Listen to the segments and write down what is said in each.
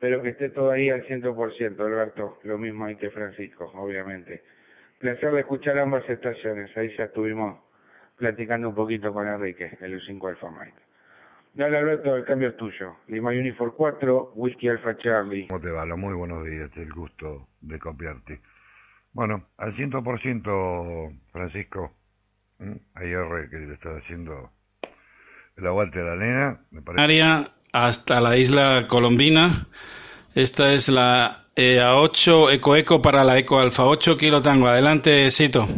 pero que esté todo ahí al 100%, Alberto. Lo mismo ahí que Francisco, obviamente. Placer de escuchar ambas estaciones. Ahí ya estuvimos platicando un poquito con Enrique, el U5 Alfa Mike. Dale, Alberto, el cambio es tuyo. Lima Unifor 4, Whisky Alfa Charlie. ¿Cómo te va? Muy buenos días, el gusto de copiarte. Bueno, al 100%, Francisco, ayer que le estaba haciendo el aguante de la nena, me parece. Hasta la isla Colombina. Esta es la eh, A8 Eco Eco para la Eco Alfa 8 Kilo Tango. Adelante, Cito.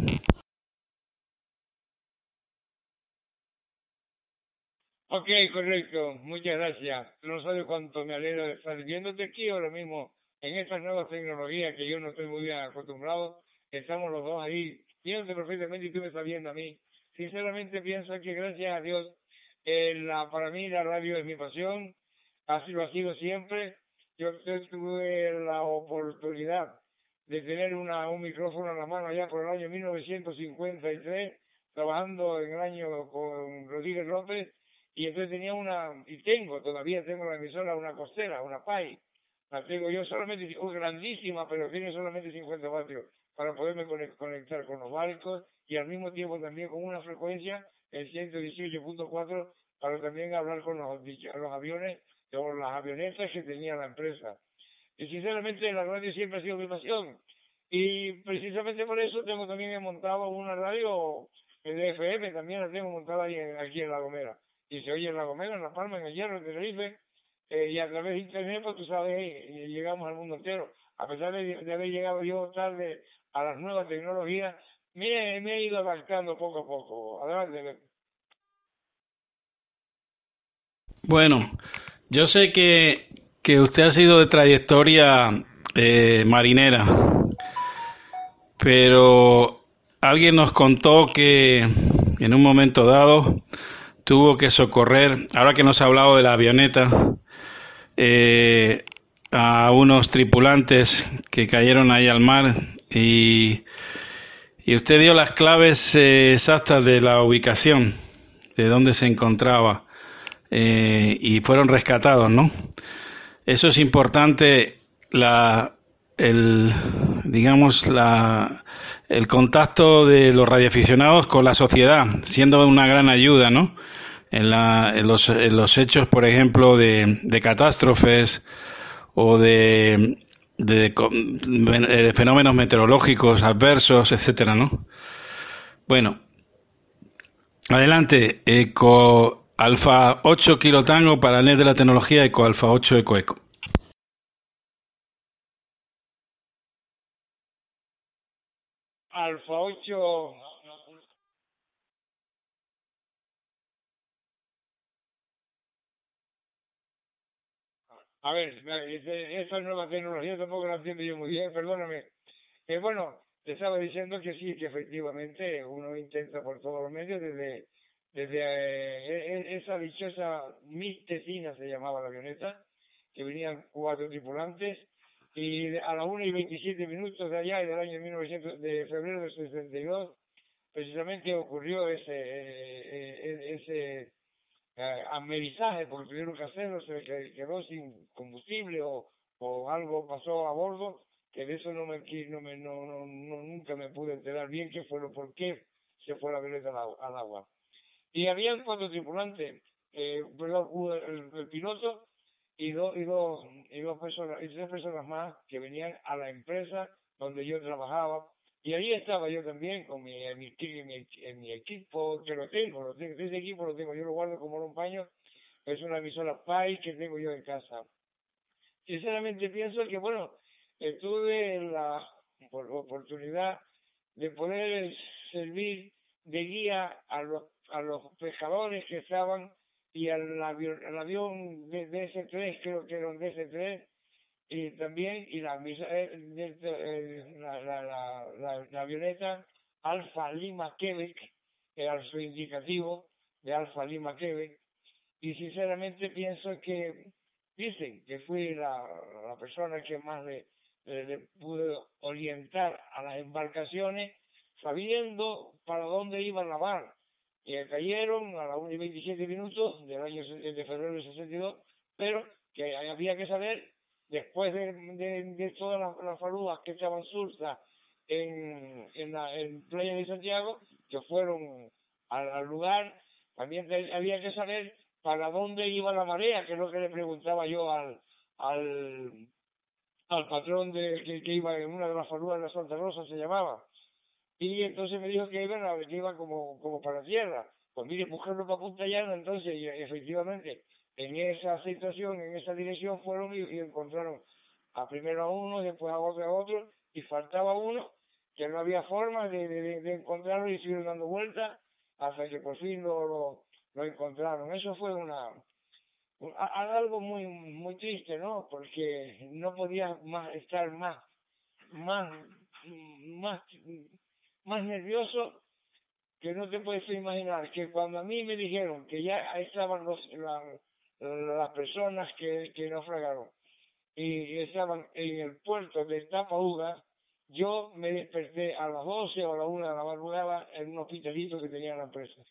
Ok, correcto. Muchas gracias. No sabes cuánto me alegro de estar viéndote aquí ahora mismo en estas nuevas tecnologías que yo no estoy muy bien acostumbrado. Estamos los dos ahí. Pienso perfectamente y tú me estás viendo a mí. Sinceramente pienso que gracias a Dios, la, para mí la radio es mi pasión. Así lo ha sido siempre. Yo tuve la oportunidad de tener una, un micrófono en la mano allá por el año 1953, trabajando en el año con Rodríguez López y entonces tenía una, y tengo, todavía tengo la emisora, una costera, una PAI. La tengo yo solamente, es grandísima, pero tiene solamente 50 vatios para poderme conectar con los barcos y al mismo tiempo también con una frecuencia, el 118.4, para también hablar con los, los aviones o las avionetas que tenía la empresa. Y sinceramente la radio siempre ha sido mi pasión. Y precisamente por eso tengo también montado una radio de FM, también la tengo montada ahí aquí en La Gomera y se oye en La Gomera, en La Palma, en el Hierro, en Tenerife, eh, y a través de Internet, pues tú sabes, y llegamos al mundo entero. A pesar de, haber llegado yo tarde a las nuevas tecnologías, me, me he ido adaptando poco a poco. Adelante. Bueno, yo sé que, que usted ha sido de trayectoria eh, marinera, pero alguien nos contó que en un momento dado tuvo que socorrer, ahora que nos ha hablado de la avioneta, eh, a unos tripulantes que cayeron ahí al mar y, y usted dio las claves eh, exactas de la ubicación, de dónde se encontraba eh, y fueron rescatados, ¿no? Eso es importante, la, el, digamos, la, el contacto de los radioaficionados con la sociedad, siendo una gran ayuda, ¿no? en, la, en, los, en los hechos, por ejemplo, de, de catástrofes o de, de, de, fenómenos meteorológicos adversos, etcétera, ¿no? Bueno, adelante, Eco Alfa 8 Kilo Tango para el NET de la tecnología Eco Alfa 8 Eco Eco. Alfa 8 A ver, esa nueva tecnología tampoco la entiendo yo muy bien, perdóname. Eh, bueno, te estaba diciendo que sí, que efectivamente uno intenta por todos los medios desde desde eh, e, esa dichosa Mistecina se llamaba la avioneta, que venían cuatro tripulantes, y a las 1 y 27 minutos de allá, del año 1900, de febrero del 62, precisamente ocurrió ese, eh, ese eh, amerizaje, porque tuvieron que hacerlo, se quedó sin combustible o, o algo pasó a bordo, que de eso no me, no me no, no, nunca me pude enterar bien qué fue lo por qué se fue la violeta al, agua. Y había cuatro tripulantes, eh, el, el, piloto y dos, y dos, y dos personas, y tres personas más que venían a la empresa donde yo trabajaba y ahí estaba yo también con mi, mi, mi, equipo, que lo tengo, lo tengo, ese equipo lo tengo, yo lo guardo como un paño, es una emisora PAI que tengo yo en casa. Sinceramente pienso que, bueno, tuve la oportunidad de poder servir de guía a los, a los pescadores que estaban y al, al avión de DS-3, creo que era un DS-3, y también y la, eh, eh, la, la, la, la, avioneta Alfa Lima Quebec, que era su indicativo de Alfa Lima Quebec, y sinceramente pienso que dicen que fui la, la persona que más le, le, pude orientar a las embarcaciones sabiendo para dónde iban a lavar. Y cayeron a las 1 y 27 minutos del año de febrero del 62, pero que había que saber después de, todas las, las que estaban sursa en, en, la, Playa de Santiago, que fueron al, lugar, también había que saber para dónde iba la marea, que es lo que le preguntaba yo al, al, al patrón de, que, iba en una de las faludas de Santa Rosa, se llamaba. Y entonces me dijo que iba, que iba como, como para tierra. Pues mire, buscarlo para Punta Llana, entonces, efectivamente, en esa situación, en esa dirección, fueron y, encontraron a primero a uno, después a otro, a otro, y faltaba uno, que no había forma de, encontrarlo y siguieron dando vueltas hasta que por fin lo, encontraron. Eso fue una, algo muy muy triste, ¿no? Porque no podía más estar más más más más nervioso que no te puedes imaginar que cuando a mí me dijeron que ya estaban los las personas que, que naufragaron y estaban en el puerto de Tapauga yo me desperté a las 12 o a la 1 de la madrugada en un hospitalito que tenía la empresa.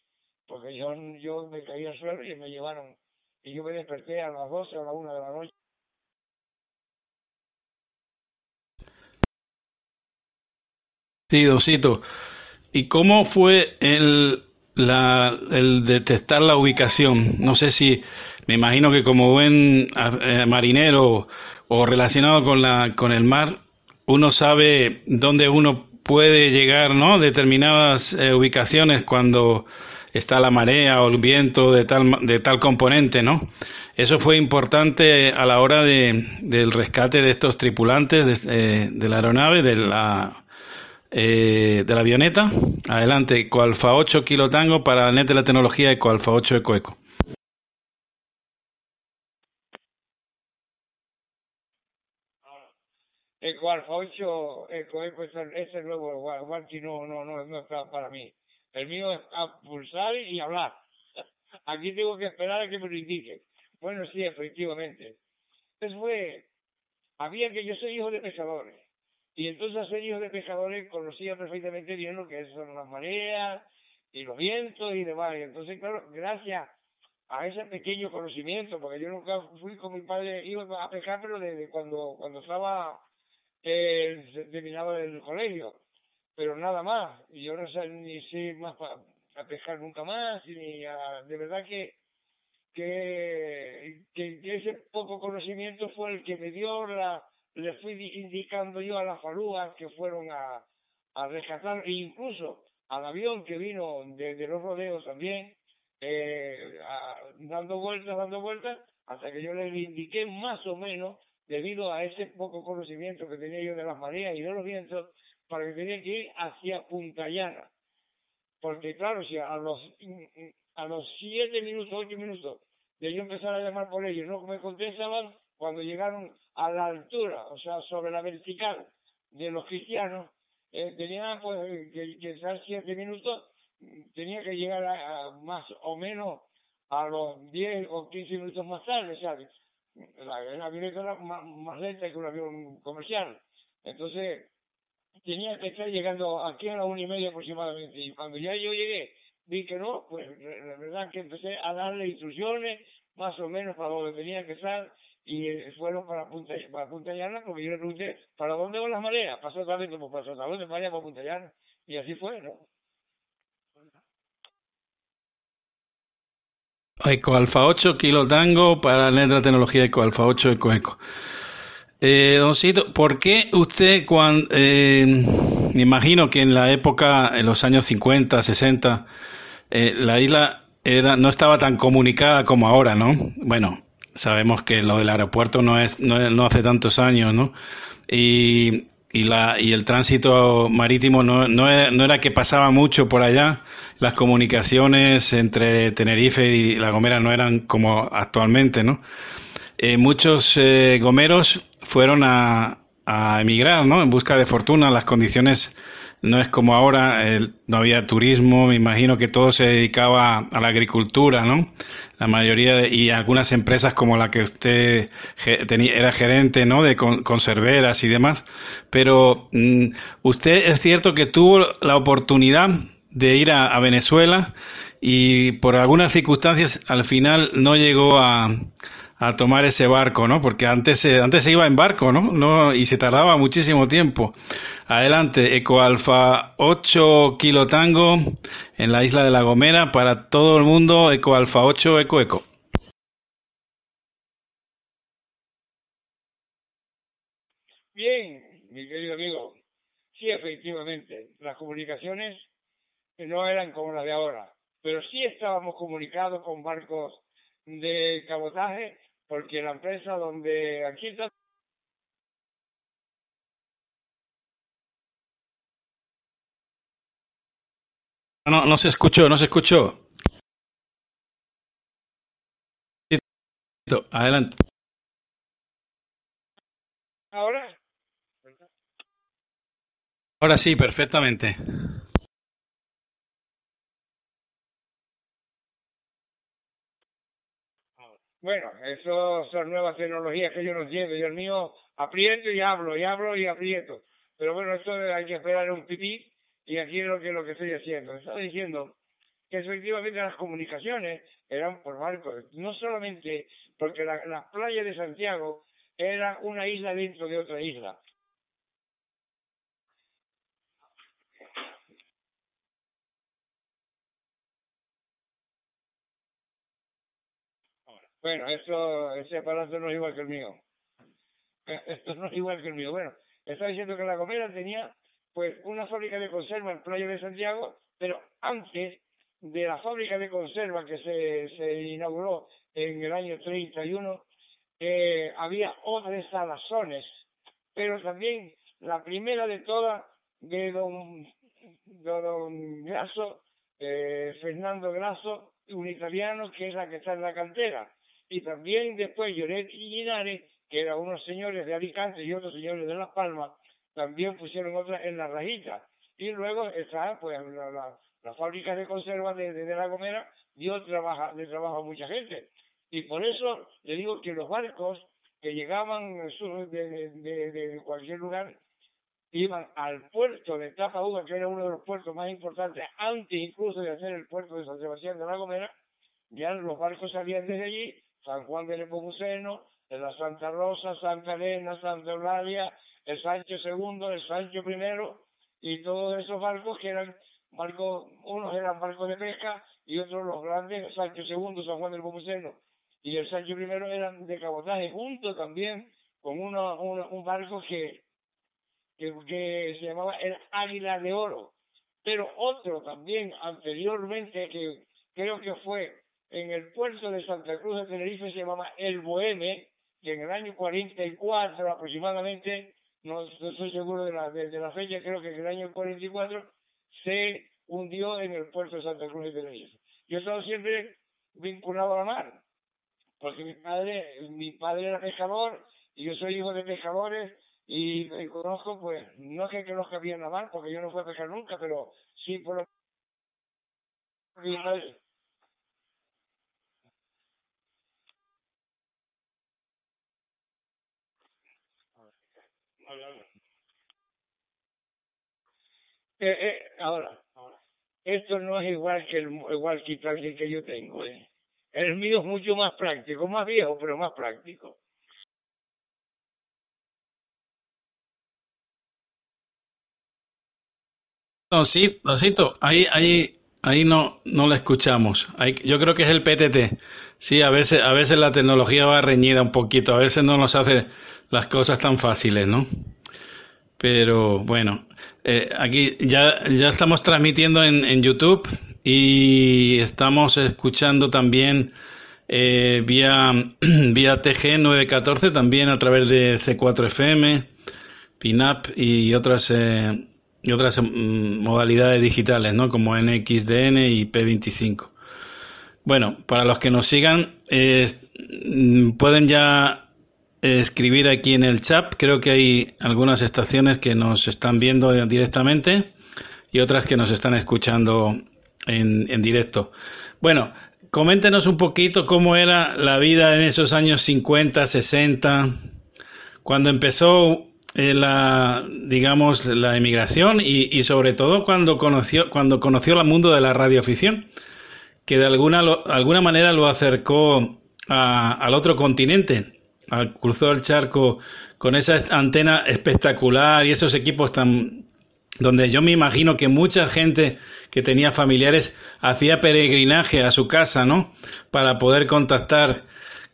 Porque yo, yo me caí al suelo y me llevaron. Y yo me desperté a las 12 o a la 1 de la noche. Sí, Dosito. ¿Y cómo fue el, la, el detectar la ubicación? No sé si, me imagino que como buen eh, marinero o relacionado con, la, con el mar, uno sabe dónde uno puede llegar, ¿no? Determinadas eh, ubicaciones cuando está la marea o el viento de tal, de tal componente, ¿no? Eso fue importante a la hora de, del rescate de estos tripulantes de, eh, la aeronave, de la, eh, de la avioneta. Adelante, Ecoalfa 8 Kilo Tango para el net de la tecnología Ecoalfa 8 Eco Eco. Eco Alfa 8, Eco Eco, ese nuevo guanti no, no, no, no está para mí. El mío es pulsar y hablar. Aquí tengo que esperar a que me lo indique. Bueno, sí, efectivamente. Entonces fue, había que yo soy hijo de pescadores. Y entonces ser hijo de pescadores conocía perfectamente bien lo que son las mareas y los vientos y demás. Y entonces, claro, gracias a ese pequeño conocimiento, porque yo nunca fui con mi padre, iba a pescar, pero desde cuando, cuando estaba eh, terminaba el colegio, pero nada más. Y yo no sé ni sé más a pescar nunca más, ni a, de verdad que, ese poco conocimiento fue el que me dio la, le fui indicando yo a las falúas que fueron a, rescatar, e incluso al avión que vino desde los rodeos también, eh, dando vueltas, dando vueltas, hasta que yo les indiqué más o menos debido a ese poco conocimiento que tenía yo de las mareas y de los vientos, para que tenía que ir hacia Punta Llana. Porque claro, si a los, a los siete minutos, ocho minutos de yo empezar a llamar por ellos, no me contestaban, cuando llegaron a la altura, o sea, sobre la vertical de los cristianos, eh, tenía pues, que, estar siete minutos, tenía que llegar a, más o menos a los diez o quince minutos más tarde, ¿sabes? La, avioneta era más, más, lenta que un avión comercial. Entonces, tenía que estar llegando aquí a la una y media aproximadamente. Y cuando ya yo llegué, vi que no, pues la verdad que empecé a darle instrucciones más o menos para donde tenía que estar y fueron para Punta, para Punta Llana porque yo le pregunté, ¿para dónde van las mareas? Pasó también como pasó, ¿para dónde vaya para Punta Llana? Y así fue, ¿no? Eco Alfa 8, Kilo Tango para la tecnología Eco Alfa 8, Eco Eco. Eh, don Cito, ¿por qué usted, cuando, eh, me imagino que en la época, en los años 50, 60, eh, la isla era, no estaba tan comunicada como ahora, ¿no? Bueno, sabemos que lo del aeropuerto no es, no, no hace tantos años, ¿no? Y, y, la, y el tránsito marítimo no, no era que pasaba mucho por allá, las comunicaciones entre Tenerife y La Gomera no eran como actualmente, ¿no? Eh, muchos eh, gomeros fueron a, a, emigrar, ¿no? En busca de fortuna. Las condiciones no es como ahora, no había turismo, me imagino que todo se dedicaba a la agricultura, ¿no? La mayoría de, y algunas empresas como la que usted era gerente, ¿no? De conserveras y demás. Pero mm, usted es cierto que tuvo la oportunidad de ir a, Venezuela y por algunas circunstancias al final no llegó a, a tomar ese barco, ¿no? Porque antes, antes se iba en barco, ¿no? ¿no? Y se tardaba muchísimo tiempo. Adelante, Eco Alfa 8 Kilo Tango en la isla de La Gomera para todo el mundo, Eco Alfa 8 Eco Eco. Bien, mi querido amigo, sí, efectivamente, las comunicaciones no eran como las de ahora, pero sí estábamos comunicados con barcos de cabotaje porque la empresa donde aquí está No, no se escuchó, no se escuchó. Adelante. ¿Ahora? Ahora sí, perfectamente. Bueno, eso son nuevas tecnologías que yo no entiendo. Yo el mío aprieto y hablo, y hablo y aprieto. Pero bueno, esto hay que esperar un pipí y aquí es lo que, lo que estoy haciendo. Estaba diciendo que efectivamente las comunicaciones eran por barcos. No solamente porque la, la playa de Santiago era una isla dentro de otra isla. Bueno, esto, ese aparato no es igual que el mío. Esto no es igual que el mío. Bueno, está diciendo que la Gomera tenía pues una fábrica de conserva en Playa de Santiago, pero antes de la fábrica de conserva que se, inauguró en el año 31, eh, había otras salazones, pero también la primera de todas de don, don Grasso, eh, Fernando Grasso, un italiano que es la que está en la cantera y también después Lloret y Linares, que eran unos señores de Alicante y otros señores de Las Palmas, también pusieron otras en la rajita. Y luego está pues la, la, fábrica de conserva de, de, La Gomera dio trabajo, de trabajo a mucha gente. Y por eso le digo que los barcos que llegaban de, de, cualquier lugar iban al puerto de Tapaúba, que era uno de los puertos más importantes, antes incluso de hacer el puerto de San Sebastián de la Gomera, ya los barcos salían desde allí San Juan de Nepomuceno, de la Santa Rosa, Santa Elena, Santa Eulalia, el Sancho II, el Sancho I, y todos esos barcos que eran barcos, unos eran barcos de pesca y otros los grandes, Sancho II, San Juan de Nepomuceno y el Sancho I eran de cabotaje, junto también con uno, un barco que, que, que se llamaba el Águila de Oro. Pero otro también anteriormente que creo que fue en el puerto de Santa Cruz de Tenerife se llamaba El Boheme, que en el año 44 aproximadamente, no, estoy seguro de la, de, la fecha, creo que en el año 44 se hundió en el puerto de Santa Cruz de Tenerife. Yo he estado siempre vinculado a la mar, porque mi padre, mi padre era pescador y yo soy hijo de pescadores y, conozco, pues, no sé que los que había en la mar, porque yo no fui a pescar nunca, pero sí por lo Eh, eh, ahora, esto no es igual que el igual que yo tengo. Eh. El mío es mucho más práctico, más viejo, pero más práctico. No, sí, lo siento, ahí, ahí, ahí no, no la escuchamos. yo creo que es el PTT. Sí, a veces, a veces la tecnología va reñida un poquito, a veces no nos hace las cosas tan fáciles, ¿no? Pero bueno, eh, aquí ya, ya estamos transmitiendo en, YouTube y estamos escuchando también eh, vía, vía TG 914, también a través de C4FM, PINAP y otras, eh, y otras mm, modalidades digitales, ¿no? Como NXDN y P25. Bueno, para los que nos sigan, eh, mm, pueden ya escribir aquí en el chat. Creo que hay algunas estaciones que nos están viendo directamente y otras que nos están escuchando en, en directo. Bueno, coméntenos un poquito cómo era la vida en esos años 50, 60, cuando empezó eh, la, digamos, la emigración y, y, sobre todo cuando conoció, cuando conoció el mundo de la radioafición, que de alguna, alguna manera lo acercó al otro continente, cruzó el charco con esa antena espectacular y esos equipos tan donde yo me imagino que mucha gente que tenía familiares hacía peregrinaje a su casa, ¿no? Para poder contactar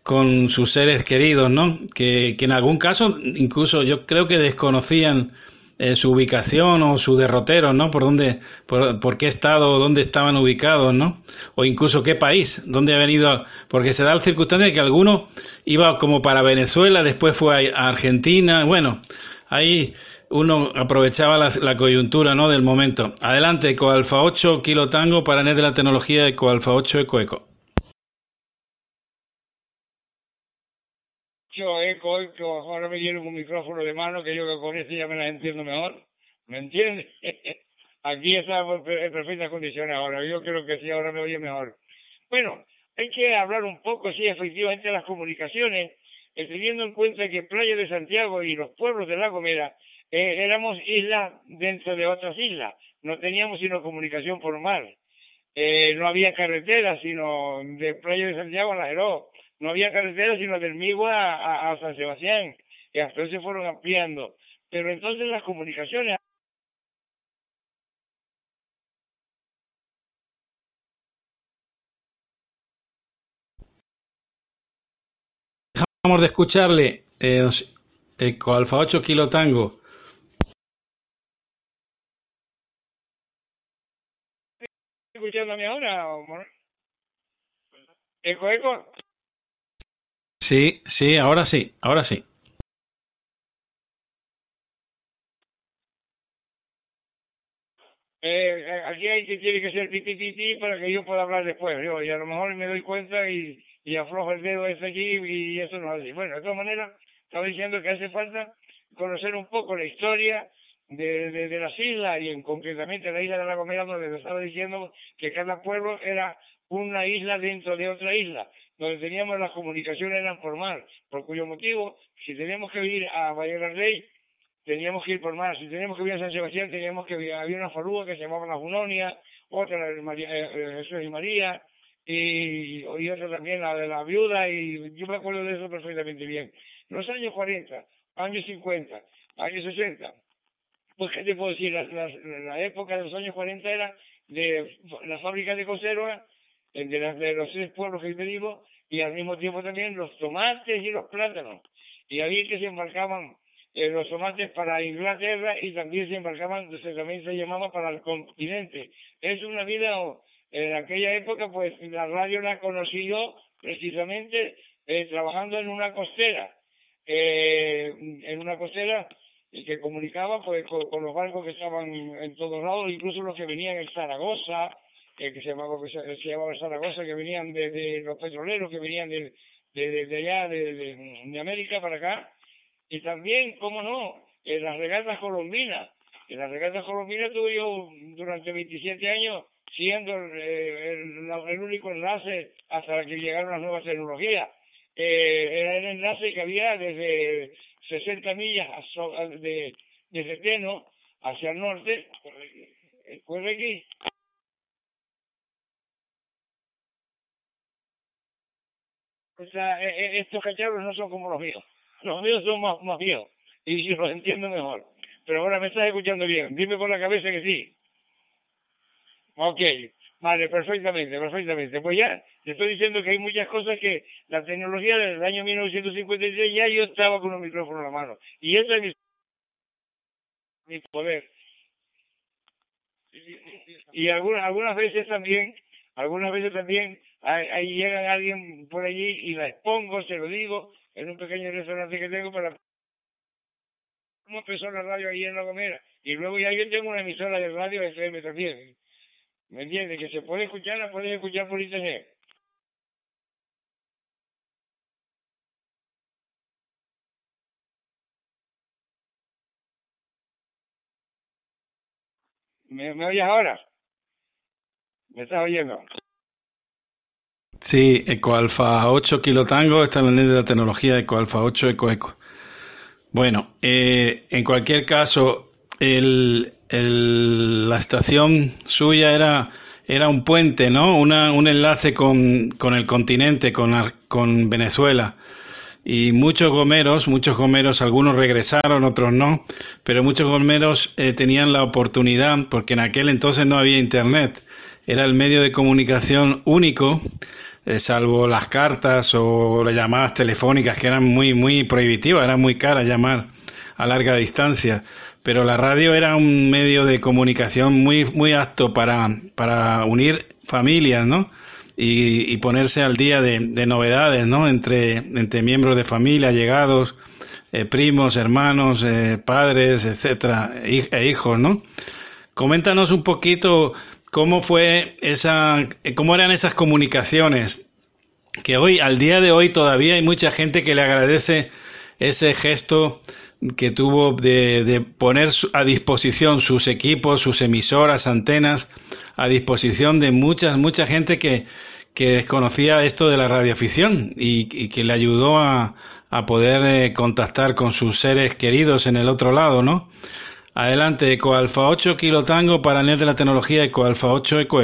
con sus seres queridos, ¿no? Que, en algún caso incluso yo creo que desconocían eh, su ubicación o su derrotero, ¿no? Por dónde, por, qué estado, dónde estaban ubicados, ¿no? O incluso qué país, dónde ha venido, porque se da la circunstancia de que alguno iba como para Venezuela, después fue a Argentina, bueno, ahí uno aprovechaba la, coyuntura, ¿no? Del momento. Adelante, Alfa 8, Kilo Tango, para NET de la tecnología Alfa 8, Eco Eco. Yo eco, eco, ahora me dieron un micrófono de mano que yo con ese ya me la entiendo mejor. ¿Me entiendes? Aquí está en perfectas condiciones ahora. Yo creo que sí, ahora me oye mejor. Bueno, hay que hablar un poco, sí, efectivamente, de las comunicaciones, eh, teniendo en cuenta que Playa de Santiago y los pueblos de La Gomera eh, éramos islas dentro de otras islas. No teníamos sino comunicación por mar. Eh, no había carretera sino de Playa de Santiago a La Jeró no había carretera sino del Migua a, a, San Sebastián, y hasta se fueron ampliando. Pero entonces las comunicaciones Dejamos de escucharle eh, Eco Alfa 8 Kilo Tango. ¿Escuchándome ahora? ¿Eco, eco? Sí, sí, ahora sí, ahora sí. Eh, aquí hay que tiene que ser titi para que yo pueda hablar después. Yo, y a lo mejor me doy cuenta y, y aflojo el dedo ese aquí y eso no es así. Bueno, de todas maneras, estaba diciendo que hace falta conocer un poco la historia de, de, de las islas y en concretamente la isla de la Gomera donde estaba diciendo que cada pueblo era una isla dentro de otra isla donde teníamos las comunicaciones eran por mar, por cuyo motivo, si teníamos que ir a Valle del Rey, teníamos que ir por mar, si teníamos que ir a San Sebastián, teníamos que ir, había una falúa que se llamaba La Junonia, otra la María, eh, eh, Jesús y María, y, y, otra también la de la viuda, y yo me acuerdo de eso perfectamente bien. Los años 40, años 50, años 60, pues qué te puedo decir, la, la, la época de los años 40 era de la fábrica de conserva de, de los tres pueblos que vivo y al mismo tiempo también los tomates y los plátanos. Y ahí que se embarcaban eh, los tomates para Inglaterra y también se embarcaban, también se llamaba para el continente. Es una vida, en aquella época pues la radio la conocí yo precisamente eh, trabajando en una costera, eh, en una costera que comunicaba pues con, con, los barcos que estaban en todos lados, incluso los que venían en Zaragoza, que se llamaba, que se, llamaba Zaragoza, que venían de, los petroleros, que venían de, de, de allá, de, América para acá, y también, cómo no, en las regatas colombinas. En las regatas colombinas tuve yo durante 27 años siendo eh, el, único enlace hasta que llegaron las nuevas tecnologías. Eh, era el enlace que había desde 60 millas de, desde hacia el norte, pues aquí, O sea, e, e, estos cacharros no son como los míos. Los míos son más, más viejos. Y los entiendo mejor. Pero ahora me estás escuchando bien. Dime por la cabeza que sí. Ok. Vale, perfectamente, perfectamente. Pues ya, te estoy diciendo que hay muchas cosas que la tecnología del año 1953 ya yo estaba con un micrófono en la mano. Y ese es mi, mi poder. Y, y algunas, algunas veces también, algunas veces también ahí, llega alguien por allí y la expongo, se lo digo, en un pequeño restaurante que tengo para cómo empezó la radio ahí en La Gomera. Y luego ya yo tengo una emisora de radio FM también. ¿Me entiendes? Que se puede escuchar, la puedes escuchar por internet. ¿Me, ¿Me oyes ahora? ¿Me estás oyendo? Sí, EcoAlfa 8 Kilo Tango, está en la ley de la tecnología EcoAlfa 8 Eco Eco. Bueno, eh, en cualquier caso, el, el, la estación suya era era un puente, ¿no? Una, un enlace con, con el continente, con, con Venezuela. Y muchos gomeros, muchos gomeros, algunos regresaron, otros no, pero muchos gomeros eh, tenían la oportunidad, porque en aquel entonces no había internet, era el medio de comunicación único, eh, salvo las cartas o las llamadas telefónicas que eran muy, muy prohibitivas, era muy cara llamar a larga distancia pero la radio era un medio de comunicación muy muy apto para, para unir familias, ¿no? Y, ponerse al día de, novedades, ¿no? Entre, entre miembros de familia, llegados, eh, primos, hermanos, eh, padres, etcétera, e hijos, ¿no? Coméntanos un poquito cómo fue esa, cómo eran esas comunicaciones, que hoy, al día de hoy, todavía hay mucha gente que le agradece ese gesto que tuvo de, poner a disposición sus equipos, sus emisoras, antenas, a disposición de mucha, mucha gente que, que desconocía esto de la radioafición y, y que le ayudó a, a poder eh, contactar con sus seres queridos en el otro lado, ¿no? Adelante, Eco Alfa 8 Kilo Tango para el net de la tecnología Eco Alfa 8 Eco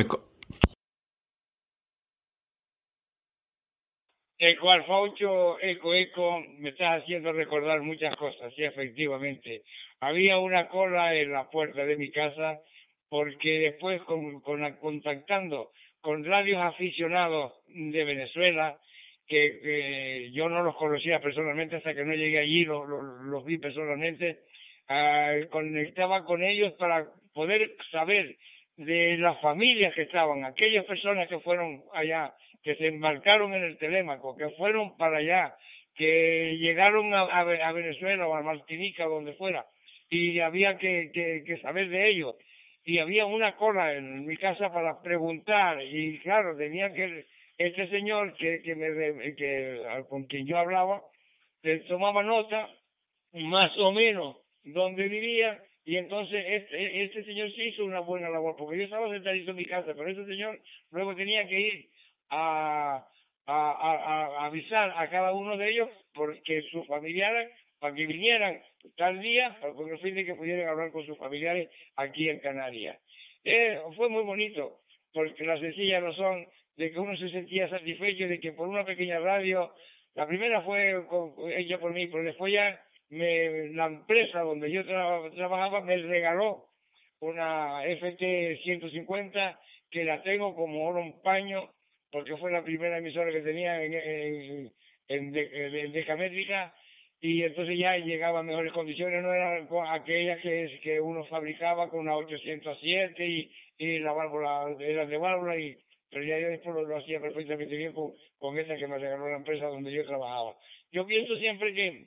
Eco. 8 Eco Eco me estás haciendo recordar muchas cosas, sí, efectivamente. Había una cola en la puerta de mi casa porque después con, contactando con radios aficionados de Venezuela, que, yo no los conocía personalmente hasta que no llegué allí, los, los, vi personalmente, ah, conectaba con ellos para poder saber de las familias que estaban, aquellas personas que fueron allá que se embarcaron en el Telémaco, que fueron para allá, que llegaron a, Venezuela o a Martinica, donde fuera, y había que, saber de ellos. Y había una cola en mi casa para preguntar, y claro, tenía que, este señor que, con quien yo hablaba, tomaba nota, más o menos, donde vivía, y entonces este, este señor sí hizo una buena labor, porque yo estaba sentadito en mi casa, pero ese señor luego tenía que ir a, a, avisar a cada uno de ellos porque sus familiares, para que vinieran tal día, con el fin de que pudieran hablar con sus familiares aquí en Canarias. Eh, fue muy bonito, porque la sencilla razón de que uno se sentía satisfecho de que por una pequeña radio, la primera fue ella por mí, pero después ya me, la empresa donde yo trabajaba me regaló una FT 150 que la tengo como oro en paño porque fue la primera emisora que tenía en, en, en, decamétrica y entonces ya llegaba a mejores condiciones, no eran aquellas que, que uno fabricaba con una 807 y, y la válvula era de válvula, y, pero ya yo después lo, hacía perfectamente bien con, con esa que me regaló la empresa donde yo trabajaba. Yo pienso siempre que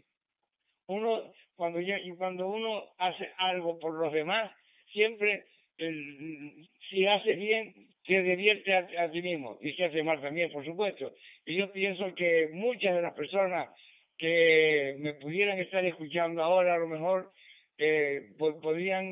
uno, cuando, ya, cuando uno hace algo por los demás, siempre si hace bien, te divierte a, ti mismo y se hace mal también, por supuesto. Y yo pienso que muchas de las personas que me pudieran estar escuchando ahora, a lo mejor, eh, podrían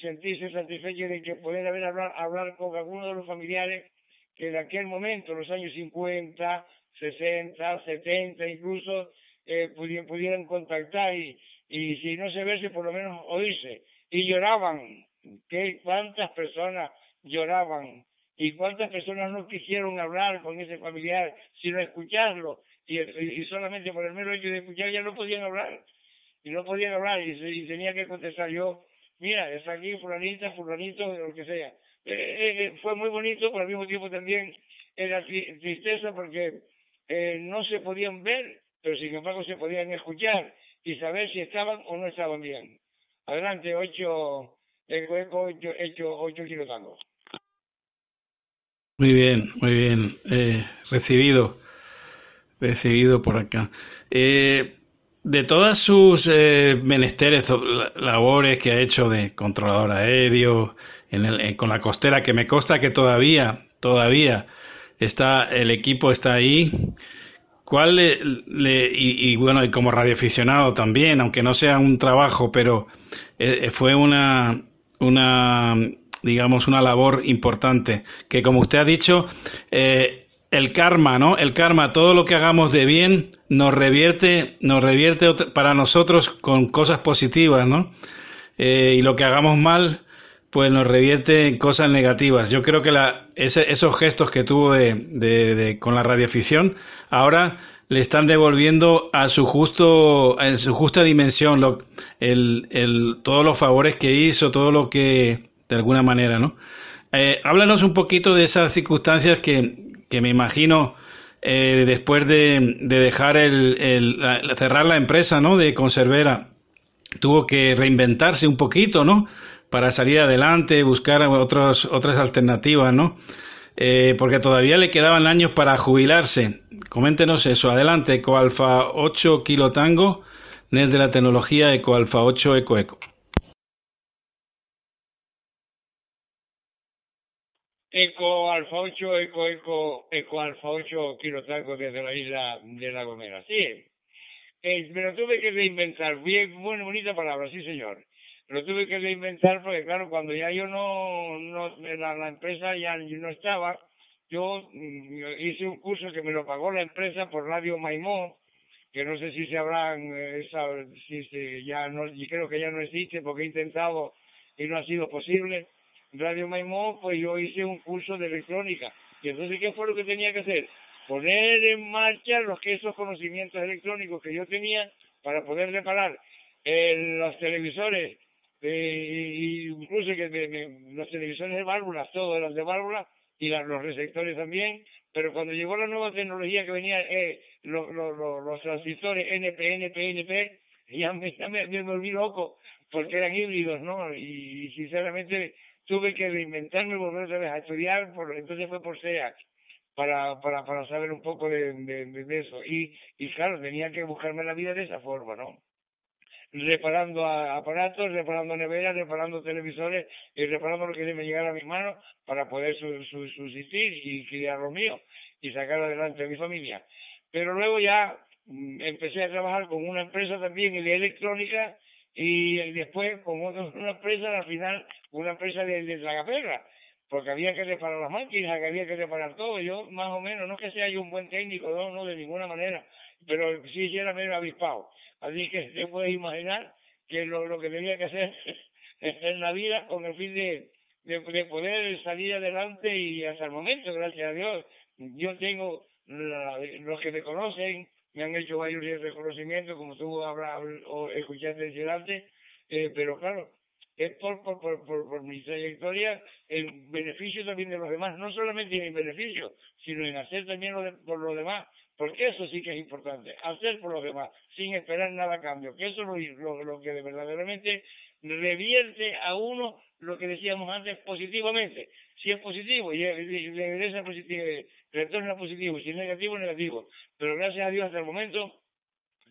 sentirse satisfechos de que poder haber hablar, hablar con alguno de los familiares que en aquel momento, los años 50, 60, 70 incluso, eh, pudieran, contactar y, si no se verse, por lo menos oírse. Y lloraban, que cuántas personas lloraban y cuántas personas no quisieron hablar con ese familiar, sino escucharlo, y, solamente por el mero hecho de escuchar ya no podían hablar, y no podían hablar, y, tenía que contestar yo, mira, es aquí fulanita, fulanito, lo que sea. Eh, eh, eh, fue muy bonito, pero al mismo tiempo también era tristeza porque no se podían ver, pero sin embargo se podían escuchar y saber si estaban o no estaban bien. Adelante, ocho, eco, hecho, hecho ocho kilotangos. Muy bien, muy bien. Eh, recibido, recibido por acá. Eh, de todas sus eh, menesteres, labores que ha hecho de controlador aéreo, en el, con la costera, que me consta que todavía, todavía está, el equipo está ahí. ¿Cuál le, y, y, bueno, y como radioaficionado también, aunque no sea un trabajo, pero fue una, una digamos, una labor importante, que como usted ha dicho, eh, el karma, ¿no? El karma, todo lo que hagamos de bien nos revierte, nos revierte para nosotros con cosas positivas, ¿no? Eh, y lo que hagamos mal, pues nos revierte en cosas negativas. Yo creo que la, esos gestos que tuvo de, de, con la radioafición ahora le están devolviendo a su justo en su justa dimensión el, el, todos los favores que hizo, todo lo que de alguna manera, ¿no? Eh, háblanos un poquito de esas circunstancias que, que me imagino eh, después de, de dejar el, el cerrar la empresa, ¿no? De conservera, tuvo que reinventarse un poquito, ¿no? Para salir adelante, buscar otros, otras alternativas, ¿no? Eh, porque todavía le quedaban años para jubilarse. Coméntenos eso. Adelante, EcoAlfa 8 Kilo Tango, de la tecnología EcoAlfa 8 Eco Eco. Eco Alfa 8, Eco Eco, Eco Alfa 8 Kilo Tango desde la isla de La Gomera. Sí, eh, me lo tuve que reinventar. Bien, buena, bonita palabra, sí señor lo tuve que reinventar porque claro, cuando ya yo no, no la, la empresa ya no estaba, yo mm, hice un curso que me lo pagó la empresa por Radio Maimón, que no sé si se habrán, eh, si se, ya no, y creo que ya no existe porque he intentado y no ha sido posible. Radio Maimón, pues yo hice un curso de electrónica. Y entonces, ¿qué fue lo que tenía que hacer? Poner en marcha los que esos conocimientos electrónicos que yo tenía para poder reparar en los televisores eh, incluso que los televisores de válvulas, todos los de válvulas y los receptores también, pero cuando llegó la nueva tecnología que venía, eh, los, los, transistores NP, NP, NP, ya me, ya me, volví loco, porque eran híbridos, ¿no? Y, sinceramente tuve que reinventarme, volver otra vez a estudiar, por, entonces fue por SEAC, para, para, para saber un poco de, de, de eso. Y, y claro, tenía que buscarme la vida de esa forma, ¿no? reparando aparatos, reparando neveras, reparando televisores y reparando lo que me llegara a mis manos para poder subsistir y criar lo mío y sacar adelante a mi familia. Pero luego ya mm, empecé a trabajar con una empresa también de electrónica y después con una empresa, al final una empresa de, de tragaperra, porque había que reparar las máquinas, que había que reparar todo. Yo más o menos, no que sea yo un buen técnico, no, no de ninguna manera, pero sí era medio avispado. Así que se puede imaginar que lo, lo que tenía que hacer en la vida con el fin de, de, poder salir adelante y hasta el momento, gracias a Dios, yo tengo, los que me conocen, me han hecho varios reconocimientos, como tú habrás o escuchaste decir antes, eh, pero claro, es por, por, por, por, mi trayectoria el beneficio también de los demás, no solamente en el beneficio, sino en hacer también lo por los demás, porque eso sí que es importante, hacer por los demás, sin esperar nada a cambio, que eso es lo, lo, que verdaderamente revierte a uno lo que decíamos antes positivamente. Si es positivo, regresa positivo, retorna positivo, si es negativo, negativo. Pero gracias a Dios hasta el momento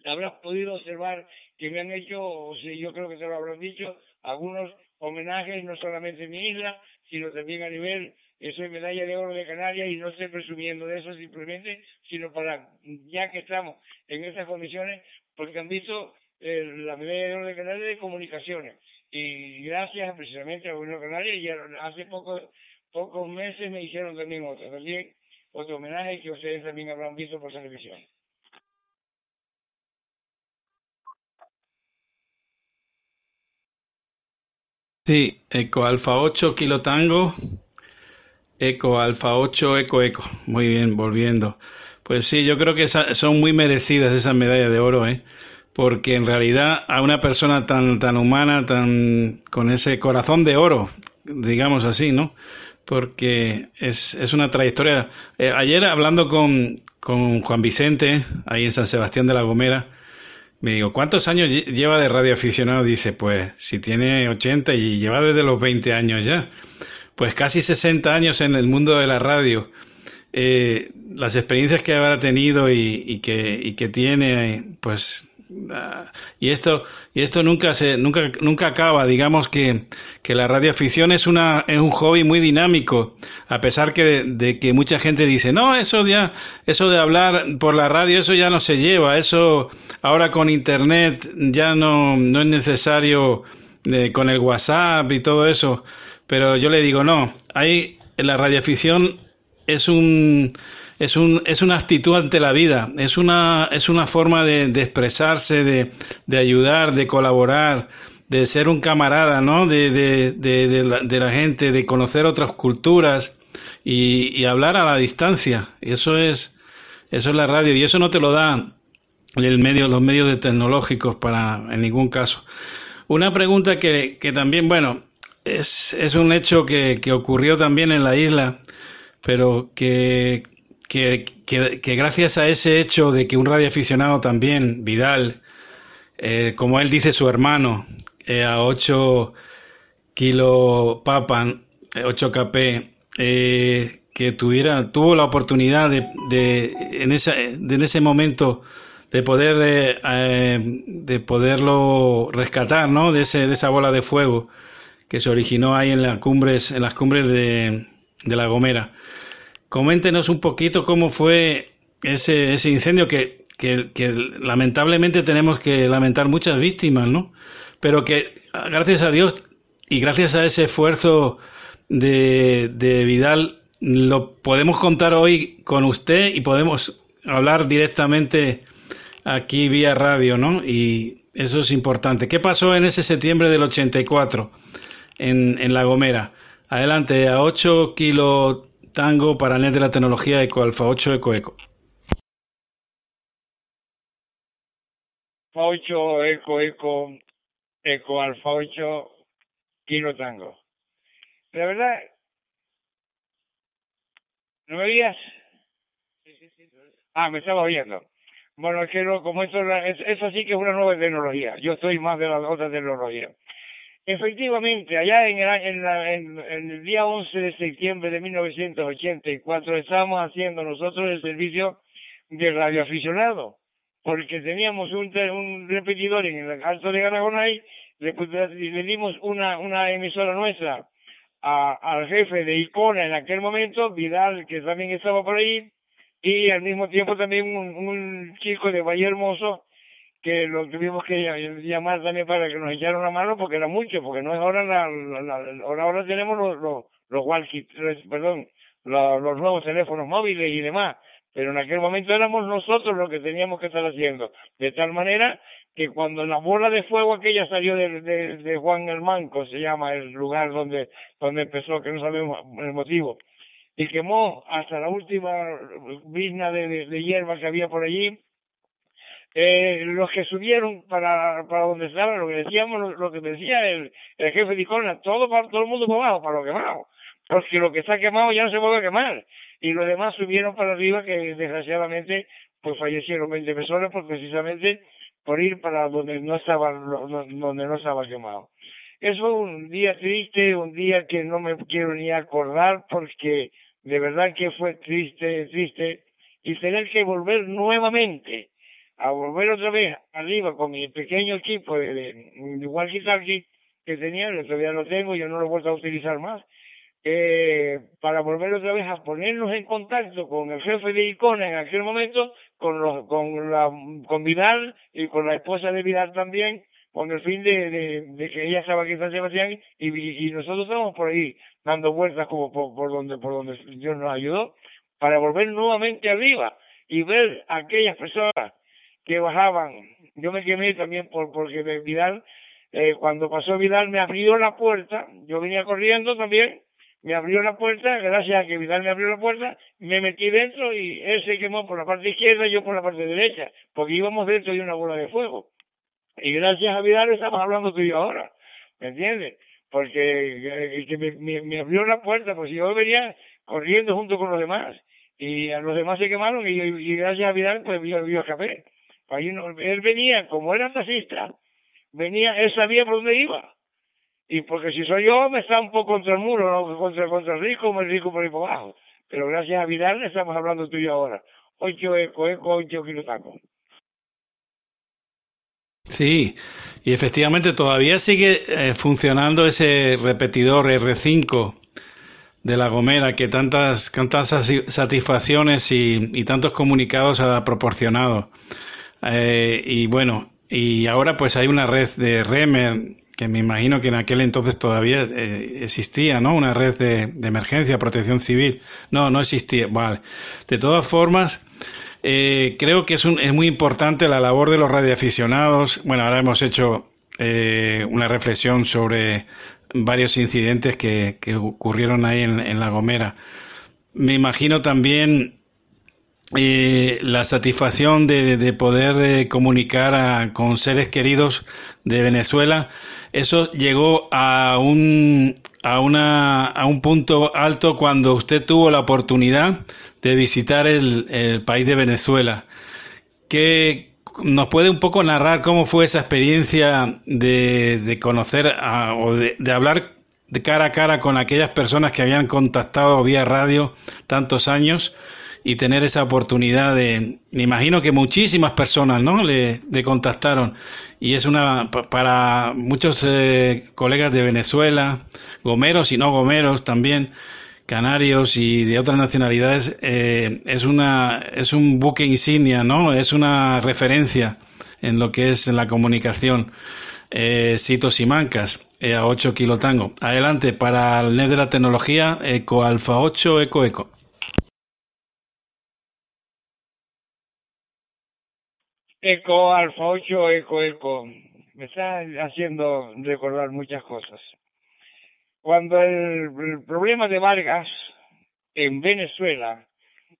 habrás podido observar que me han hecho, si yo creo que te lo habrán dicho, algunos homenajes no solamente en mi isla, sino también a nivel soy medalla de oro de Canarias y no estoy presumiendo de eso simplemente, sino para, ya que estamos en esas condiciones, porque han visto eh, la medalla de de Canarias de comunicaciones. Y gracias precisamente a Gobierno Canarias, y hace poco, pocos meses me hicieron también otro, también otro homenaje que ustedes también habrán visto por televisión. Sí, Eco Alfa 8 Kilo Tango Eco, Alfa 8, Eco, Eco. Muy bien, volviendo. Pues sí, yo creo que son muy merecidas esas medallas de oro, ¿eh? Porque en realidad a una persona tan, tan humana, tan, con ese corazón de oro, digamos así, ¿no? Porque es, es una trayectoria. Eh, ayer hablando con, con Juan Vicente, ahí en San Sebastián de la Gomera, me digo, ¿cuántos años lleva de radioaficionado? Dice, pues si tiene 80 y lleva desde los 20 años ya pues casi 60 años en el mundo de la radio. Eh, las experiencias que habrá tenido y, y, que, y que tiene, pues, y esto, y esto nunca se, nunca, nunca acaba. Digamos que, que la radioafición es una, es un hobby muy dinámico, a pesar que de, que mucha gente dice, no, eso ya, eso de hablar por la radio, eso ya no se lleva, eso ahora con internet ya no, no es necesario eh, con el WhatsApp y todo eso pero yo le digo, no, hay la radioafición es un es un es una actitud ante la vida, es una es una forma de, expresarse, de, de ayudar, de colaborar, de ser un camarada, ¿no? De, de, la, la gente, de conocer otras culturas y, hablar a la distancia. Eso es, eso es la radio y eso no te lo da el medio, los medios de tecnológicos para, en ningún caso. Una pregunta que, que también, bueno, es, es un hecho que, que ocurrió también en la isla, pero que, que, gracias a ese hecho de que un radioaficionado también, Vidal, eh, como él dice su hermano, eh, a 8 kilo papan, 8 kp, eh, que tuviera, tuvo la oportunidad de, de, en, esa, de ese momento de poder eh, eh, de poderlo rescatar no de ese de esa bola de fuego que se originó ahí en las cumbres en las cumbres de, de la Gomera coméntenos un poquito cómo fue ese ese incendio que, lamentablemente tenemos que lamentar muchas víctimas no pero que gracias a Dios y gracias a ese esfuerzo de, de Vidal lo podemos contar hoy con usted y podemos hablar directamente aquí vía radio, ¿no? Y eso es importante. ¿Qué pasó en ese septiembre del 84 en, en La Gomera? Adelante, a 8 kilo tango para NET de la tecnología Eco Alfa 8 Eco Eco. 8 Eco Eco Eco Alfa 8 Kilo Tango. La verdad, ¿no me veías? Ah, me estaba oyendo. Bueno, es que no, como eso, es, eso sí que es una nueva tecnología. Yo soy más de la otra tecnología. Efectivamente, allá en el, en, la, en, en el día 11 de septiembre de 1984 estábamos haciendo nosotros el servicio de radioaficionado, porque teníamos un, repetidor en el Alto de Garagonay, le, dimos una, una emisora nuestra al jefe de Icona en aquel momento, Vidal, que también estaba por ahí, y al mismo tiempo también un, un chico de Valle Hermoso que lo tuvimos que llamar también para que nos echara una mano porque era mucho, porque no es ahora la, la, ahora, ahora tenemos los, los, los walkie, perdón, los, nuevos teléfonos móviles y demás, pero en aquel momento éramos nosotros los que teníamos que estar haciendo, de tal manera que cuando la bola de fuego aquella salió de, de, de Juan el Manco, se llama el lugar donde, donde empezó, que no sabemos el motivo, y quemó hasta la última visna de, de, de hierba que había por allí. Eh, los que subieron para, para donde estaban, lo que decíamos, lo, lo que decía el, el, jefe de Icona, todo para todo el mundo para abajo, para lo quemado. Porque lo que está quemado ya no se puede quemar. Y los demás subieron para arriba, que desgraciadamente pues fallecieron 20 personas, pues precisamente por ir para donde no estaba, donde no estaba quemado. Eso fue un día triste, un día que no me quiero ni acordar porque de verdad que fue triste, triste, y tener que volver nuevamente, a volver otra vez arriba con mi pequeño equipo de, de, de walkie que tenía, todavía lo tengo, yo no lo he a utilizar más, eh, para volver otra vez a ponernos en contacto con el jefe de Icona en aquel momento, con, los, con, la, con Vidal y con la esposa de Vidal también, con el fin de, de, de que ella estaba aquí en San Sebastián y, y nosotros estamos por ahí dando vueltas como por, por, donde por donde Dios nos ayudó para volver nuevamente arriba y ver aquellas personas que bajaban. Yo me quemé también por porque Vidal eh, cuando pasó Vidal me abrió la puerta, yo venía corriendo también, me abrió la puerta, gracias a que Vidal me abrió la puerta, me metí dentro y él se quemó por la parte izquierda y yo por la parte derecha, porque íbamos dentro de una bola de fuego. Y gracias a Vidal estamos hablando tú y yo ahora, ¿me entiendes? Porque eh, que me, me, abrió la puerta, pues yo venía corriendo junto con los demás. Y a los demás se quemaron y, y gracias a Vidal pues yo, yo escapé. Ahí no, él venía, como era taxista, venía, él sabía por dónde iba. Y porque si soy yo, me poco contra el muro, ¿no? contra, contra el rico, me rico por ahí por abajo. Pero gracias a Vidal estamos hablando tú y yo ahora. Ocho eco, eco, ocho taco. Sí, y efectivamente todavía sigue eh, funcionando ese repetidor R5 de La Gomera que tantas, tantas satisfacciones y, y tantos comunicados ha proporcionado. Eh, y bueno, y ahora pues hay una red de REMER que me imagino que en aquel entonces todavía eh, existía, ¿no? Una red de, de emergencia, protección civil. No, no existía. Vale. De todas formas, eh, creo que es, un, es muy importante la labor de los radioaficionados. Bueno, ahora hemos hecho eh, una reflexión sobre varios incidentes que, ocurrieron ahí en, La Gomera. Me imagino también eh, la satisfacción de, poder eh, comunicar con seres queridos de Venezuela. Eso llegó a un, a, una, a un punto alto cuando usted tuvo la oportunidad de visitar el, el país de Venezuela. ¿Qué, ¿Nos puede un poco narrar cómo fue esa experiencia de, de conocer o de, hablar de cara a cara con aquellas personas que habían contactado vía radio tantos años y tener esa oportunidad de, me imagino que muchísimas personas, ¿no? Le, contactaron. Y es una para muchos eh, colegas de Venezuela, gomeros y no gomeros también, canarios y de otras nacionalidades eh, es una es un buque insignia no es una referencia en lo que es la comunicación eh, Citos y Mancas eh, a 8 kilotango adelante para el NET de la tecnología Eco Alfa 8 Eco Eco Eco Alfa 8 Eco Eco. Me está haciendo recordar muchas cosas. Cuando el, problema de Vargas en Venezuela,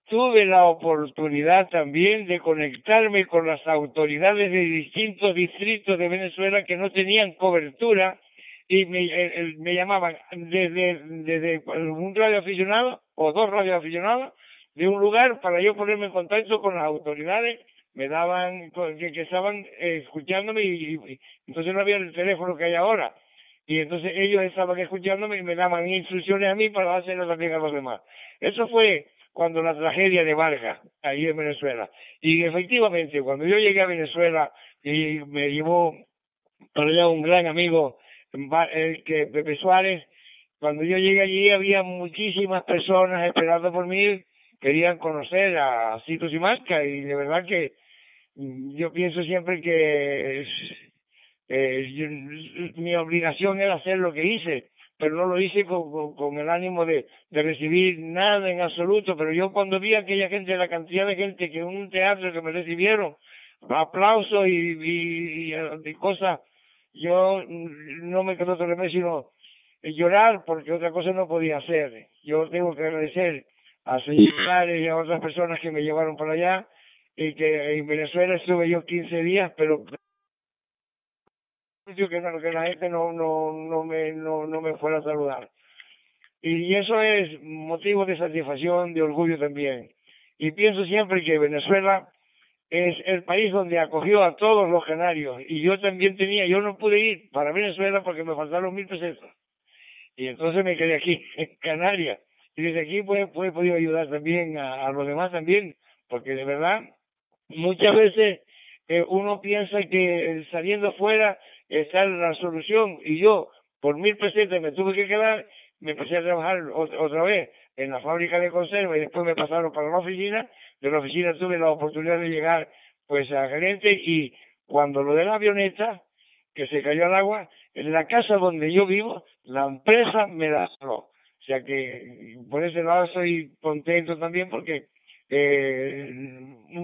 tuve la oportunidad también de conectarme con las autoridades de distintos distritos de Venezuela que no tenían cobertura y me, llamaban desde, desde un radio aficionado o dos radios aficionados de un lugar para yo ponerme en contacto con las autoridades me daban que, estaban escuchándome y, entonces no había el teléfono que hay ahora y entonces ellos estaban escuchándome y me daban instrucciones a mí para hacerlo también a los demás. Eso fue cuando la tragedia de Vargas, ahí en Venezuela. Y efectivamente, cuando yo llegué a Venezuela y me llevó para allá un gran amigo, que Pepe Suárez, cuando yo llegué allí había muchísimas personas esperando por mí, querían conocer a Citos y Masca y de verdad que yo pienso siempre que eh, mi obligación era hacer lo que hice, pero no lo hice con, el ánimo de, recibir nada en absoluto. Pero yo cuando vi a aquella gente, la cantidad de gente que en un teatro que me recibieron, aplausos y, y, cosas, yo no me quedó otro remedio sino llorar porque otra cosa no podía hacer. Yo tengo que agradecer a padres y a otras personas que me llevaron para allá y que en Venezuela estuve yo 15 días, pero que, la gente no, no, no, me, no, no me fuera a saludar. Y eso es motivo de satisfacción, de orgullo también. Y pienso siempre que Venezuela es el país donde acogió a todos los canarios. Y yo también tenía, yo no pude ir para Venezuela porque me faltaron mil pesetas. Y entonces me quedé aquí, en Canarias. Y desde aquí pues, pues he podido ayudar también a, los demás también, porque de verdad, muchas veces eh, uno piensa que saliendo fuera esa es la solución. Y yo, por mil pesetas me tuve que quedar, me empecé a trabajar otra vez en la fábrica de conserva y después me pasaron para la oficina. De la oficina tuve la oportunidad de llegar pues a gerente y cuando lo de la avioneta, que se cayó al agua, en la casa donde yo vivo, la empresa me la. O sea que por ese lado estoy contento también porque eh,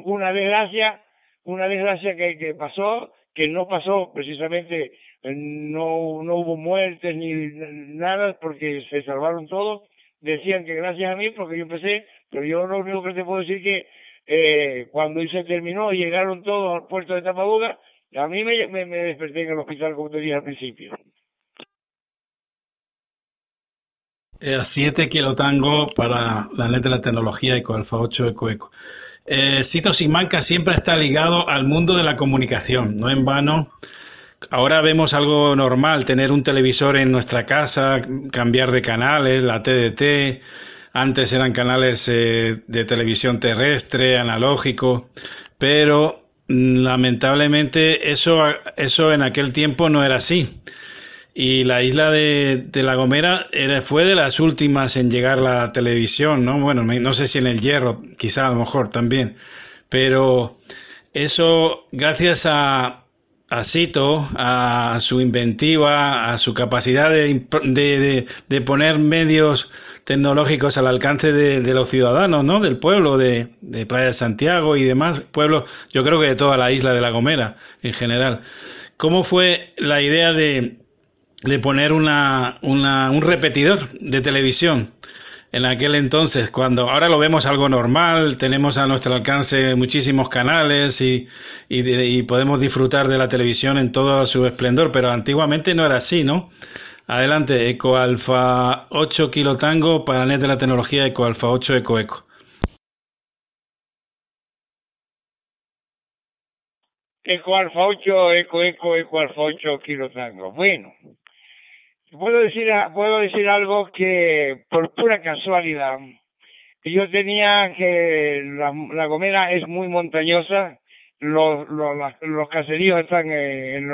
una desgracia, una desgracia que, pasó que no pasó precisamente, eh, no, no hubo muertes ni nada porque se salvaron todos. Decían que gracias a mí porque yo empecé, pero yo lo único que te puedo decir que eh, cuando se terminó llegaron todos al puerto de Tamabuga, a mí me, desperté en el hospital como te dije al principio. Eh, 7 kilotango para la net de la tecnología Eco Alfa 8 Eco Eco. Eh, Cito Simanca siempre está ligado al mundo de la comunicación, no en vano. Ahora vemos algo normal, tener un televisor en nuestra casa, cambiar de canales, la TDT, antes eran canales eh, de televisión terrestre, analógico, pero mm, lamentablemente eso, eso en aquel tiempo no era así y la isla de, La Gomera era, fue de las últimas en llegar la televisión, ¿no? Bueno, no sé si en el Hierro, quizá a lo mejor también, pero eso gracias a, a Cito, a su inventiva, a su capacidad de, de, de poner medios tecnológicos al alcance de, de, los ciudadanos, ¿no? Del pueblo, de, de Playa de Santiago y demás pueblos, yo creo que de toda la isla de La Gomera en general ¿cómo fue la idea de, de poner una, una, un repetidor de televisión? en aquel entonces, cuando ahora lo vemos algo normal, tenemos a nuestro alcance muchísimos canales y, y, podemos disfrutar de la televisión en todo su esplendor, pero antiguamente no era así, ¿no? Adelante, Eco Alfa 8 Kilo Tango, net de la tecnología Eco Alfa 8 Eco Eco. Eco Alfa 8 Eco Eco Eco Alfa 8 Kilo Tango. Bueno, puedo decir, puedo decir algo que por pura casualidad, yo tenía que la, la Gomera es muy montañosa, los, los, los caseríos están en,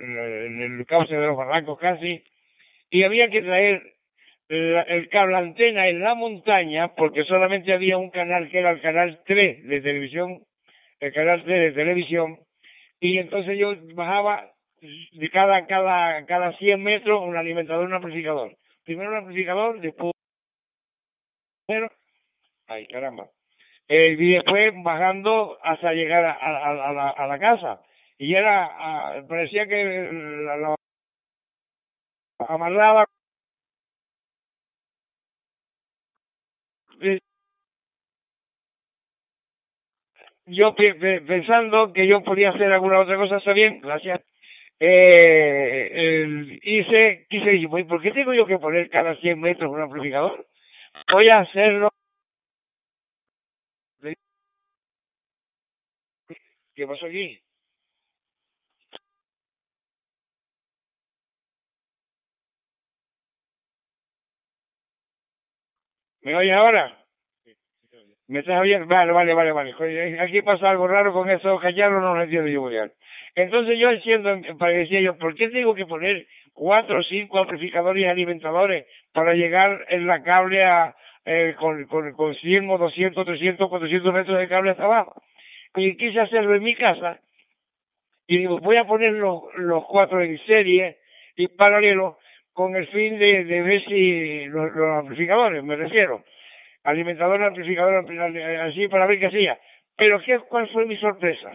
en, el cauce de los barrancos casi, y había que traer el cable antena en la montaña porque solamente había un canal que era el canal 3 de televisión, el canal 3 de televisión, y entonces yo bajaba de cada, cada, cada 100 metros un alimentador, un amplificador. Primero un amplificador, después... Ay, caramba. Eh, y después bajando hasta llegar a, la, casa. Y era, parecía que la, la eh, yo pensando que yo podía hacer alguna otra cosa, está bien, gracias eh, el, hice, quise decir, ¿por qué tengo yo que poner cada 100 metros un amplificador? Voy a hacerlo. ¿Qué pasó aquí? ¿Me oye ahora? ¿Me estás oyendo? Vale, vale, vale, vale. Aquí pasa algo raro con eso, callarlo no lo entiendo yo muy bien. Entonces yo siendo, decía yo, ¿por qué tengo que poner cuatro o cinco amplificadores alimentadores para llegar en la cable a, eh, con, con, con 100 o 200, 300, 400 metros de cable hasta abajo? Y quise hacerlo en mi casa y digo, voy a poner los, los cuatro en serie y paralelo con el fin de, de ver si los, amplificadores, me refiero, alimentador, amplificador, así para ver qué hacía. Pero ¿qué, ¿cuál fue mi sorpresa?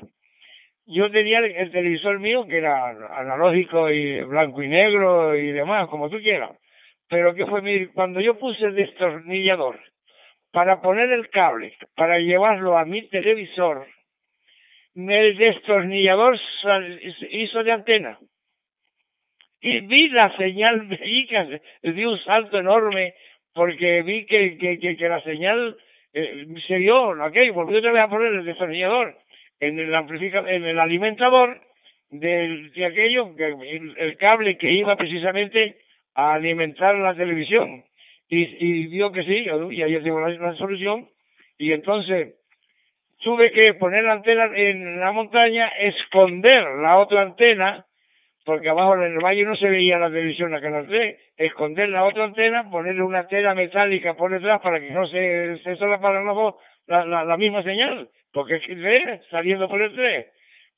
yo tenía el, televisor mío que era analógico y blanco y negro y demás, como tú quieras. Pero que fue mi, cuando yo puse el destornillador para poner el cable, para llevarlo a mi televisor, el destornillador hizo de antena. Y vi la señal di un salto enorme porque vi que, la señal eh, se dio, ok, volví otra vez a poner el destornillador en el en el alimentador de, aquello, que, el, cable que iba precisamente a alimentar la televisión. Y, y vio que sí, y ahí tengo la, la solución, y entonces tuve que poner la antena en la montaña, esconder la otra antena, porque abajo en el valle no se veía la televisión, la canal 3, esconder la otra antena, ponerle una tela metálica por detrás para que no se, se para los la, la, la misma señal porque es saliendo por el tren,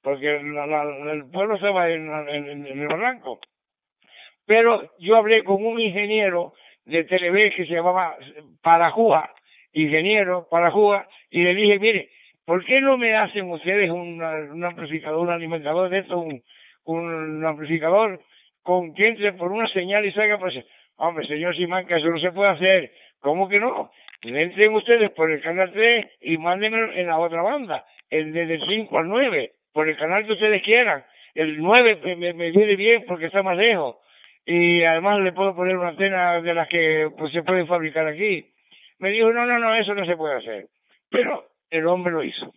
porque el pueblo estaba en, en, en, el barranco. Pero yo hablé con un ingeniero de Televé que se llamaba Parajúa, ingeniero Parajúa, y le dije, mire, ¿por qué no me hacen ustedes un, amplificador, un alimentador de esto, un, un amplificador con que entre por una señal y salga pues hombre señor Simanca eso no se puede hacer ¿cómo que no? entren ustedes por el canal 3 y mándenme en la otra banda, el desde el 5 al 9, por el canal que ustedes quieran. El 9 me, me viene bien porque está más lejos. Y además le puedo poner una antena de las que pues, se pueden fabricar aquí. Me dijo, no, no, no, eso no se puede hacer. Pero el hombre lo hizo.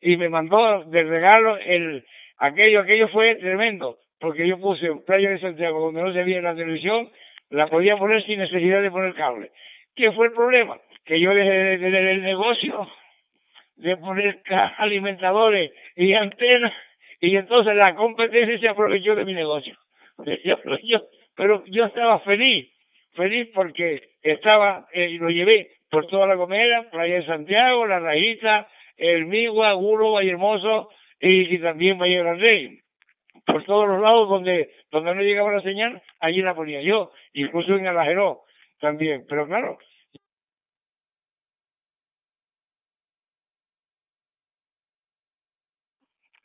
Y me mandó de regalo el, aquello, aquello fue tremendo. Porque yo puse Playa de Santiago donde no se veía la televisión, la podía poner sin necesidad de poner cable. ¿Qué fue el problema? que yo dejé de, el negocio de poner alimentadores y antenas y entonces la competencia se aprovechó de mi negocio. pero yo estaba feliz, feliz porque estaba, eh, lo llevé por toda la comida, Playa de Santiago, La Rajita, El Migua, Guro, Valle Hermoso y, también Valle Rey. Por todos los lados donde, donde no llegaba la señal, allí la ponía yo, incluso en Alajero también. Pero claro,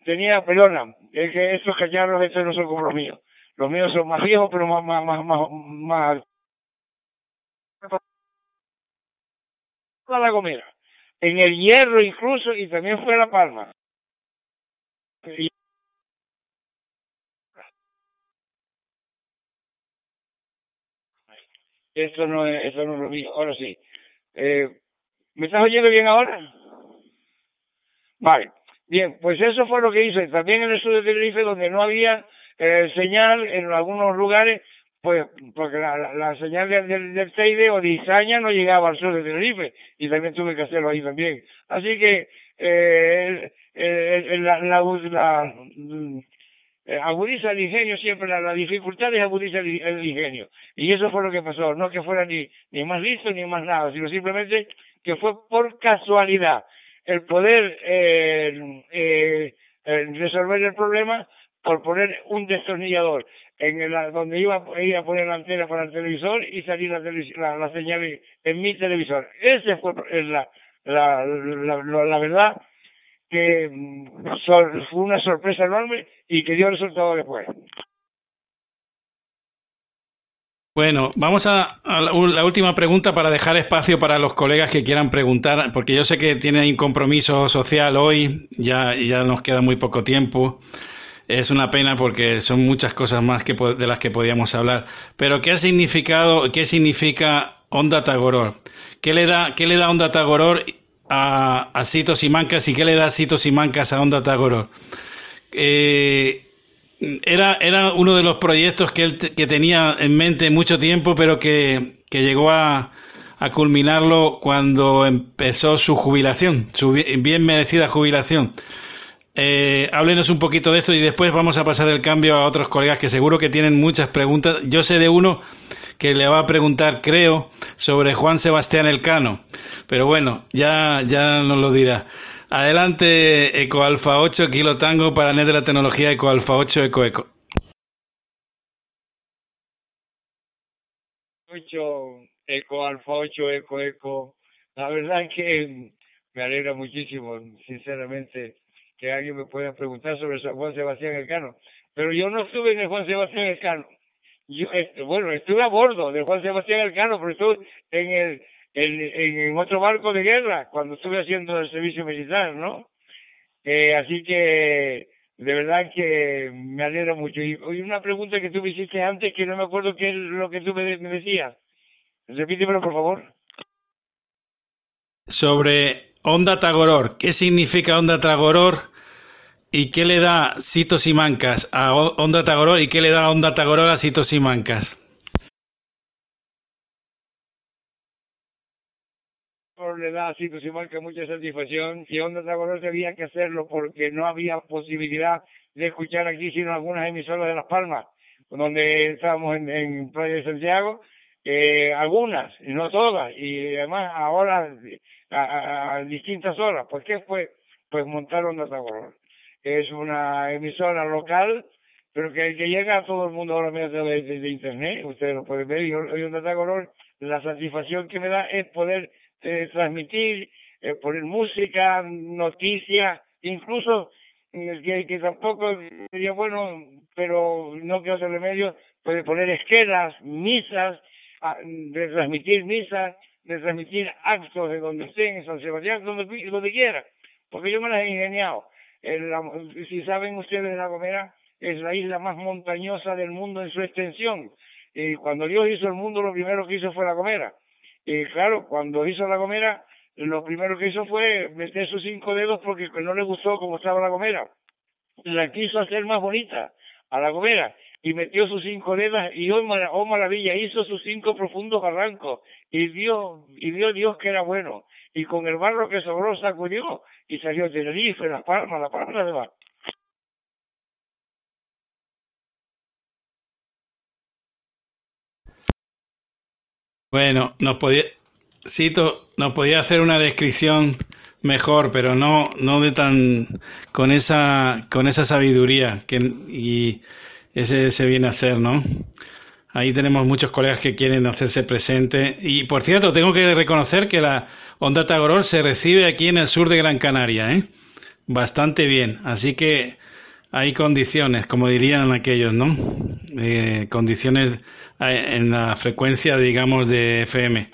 tenía, perdona, es que estos cacharros estos no son como los míos. Los míos son más viejos, pero más, más, más, más, más... La Gomera. En el Hierro incluso, y también fue La Palma. Esto no es, esto no es lo mío. Ahora sí. Eh, ¿Me estás oyendo bien ahora? Vale. Bien, pues eso fue lo que hice. También en el sur de Tenerife, donde no había eh, señal en algunos lugares, pues porque la, la, señal del, del, Teide o de Izaña no llegaba al sur de Tenerife y también tuve que hacerlo ahí también. Así que eh, la, la, la, eh, agudiza el ingenio siempre, la, la dificultad es agudizar el, ingenio. Y eso fue lo que pasó, no que fuera ni, ni más listo ni más nada, sino simplemente que fue por casualidad el poder eh, eh, resolver el problema por poner un destornillador en el, donde iba, iba, a poner la antena para el televisor y salir la, la, la señal en mi televisor. Esa fue la, la, la, verdad que mm, fue una sorpresa enorme y que dio resultado después. Bueno, vamos a, la, última pregunta para dejar espacio para los colegas que quieran preguntar, porque yo sé que tienen un compromiso social hoy, ya, ya nos queda muy poco tiempo. Es una pena porque son muchas cosas más que de las que podíamos hablar. Pero ¿qué ha significado, qué significa Onda Tagoror? ¿Qué le da, qué le da Onda Tagoror a, a Citos y Mancas y qué le da Citos y Mancas a Onda Tagoro. Eh, era, era uno de los proyectos que él que tenía en mente mucho tiempo, pero que, que llegó a, a culminarlo cuando empezó su jubilación, su bien merecida jubilación. Eh, háblenos un poquito de esto y después vamos a pasar el cambio a otros colegas que seguro que tienen muchas preguntas. Yo sé de uno que le va a preguntar, creo, sobre Juan Sebastián Elcano. Pero bueno, ya, ya nos lo dirá. Adelante, Eco Alfa 8, Kilo Tango para NET de la tecnología Eco Alfa 8, Eco Eco. 8, Eco Alfa 8, Eco Eco. La verdad es que me alegra muchísimo, sinceramente, que alguien me pueda preguntar sobre Juan Sebastián Elcano. Pero yo no estuve en el Juan Sebastián Elcano. Yo, eh, bueno, estuve a bordo del Juan Sebastián Elcano, pero estuve en el en, otro barco de guerra cuando estuve haciendo el servicio militar, ¿no? Eh, así que de verdad que me alegra mucho. Y, una pregunta que tú me hiciste antes que no me acuerdo qué es lo que tú me, me decías. Repítemelo, por favor. Sobre Onda Tagoror. ¿Qué significa Onda Tagoror? ¿Y qué le da Citos y Mancas a Onda Tagoror? ¿Y qué le da Onda Tagoror a Citos y Mancas? Le da a Cito marca mucha satisfacción y Onda Tagoror tenía que hacerlo porque no había posibilidad de escuchar aquí sino algunas emisoras de Las Palmas, donde estábamos en, en Playa de Santiago, eh, algunas, no todas, y además ahora a, distintas horas. ¿Por qué fue? Pues montar Onda Tagoror. Es una emisora local, pero que, que llega a todo el mundo ahora mismo de, de, internet, ustedes lo pueden ver, y, y Onda Tagoror, la satisfacción que me da es poder eh, transmitir, poner música, noticias, incluso eh, que, tampoco sería bueno, pero no queda otro remedio, puede poner esquelas, misas, de transmitir misas, de transmitir actos de donde estén, en San Sebastián, donde, donde quiera, porque yo me las he ingeniado. si saben ustedes, La Gomera es la isla más montañosa del mundo en su extensión. Y cuando Dios hizo el mundo, lo primero que hizo fue La Gomera. Y claro, cuando hizo la gomera, lo primero que hizo fue meter sus cinco dedos porque no le gustó cómo estaba la gomera. La quiso hacer más bonita a la gomera y metió sus cinco dedos y oh, oh maravilla, hizo sus cinco profundos barrancos y dio, y dio Dios que era bueno. Y con el barro que sobró sacudió y salió Tenerife, La Palma, La Palma de Mar. Bueno, nos podía, Cito, nos podía hacer una descripción mejor, pero no, no de tan, con esa, con esa sabiduría que, y ese se viene a hacer, ¿no? Ahí tenemos muchos colegas que quieren hacerse presente. Y por cierto, tengo que reconocer que la Onda Tagoror se recibe aquí en el sur de Gran Canaria, ¿eh? bastante bien. Así que hay condiciones, como dirían aquellos, ¿no? Eh, condiciones en la frecuencia, digamos, de FM.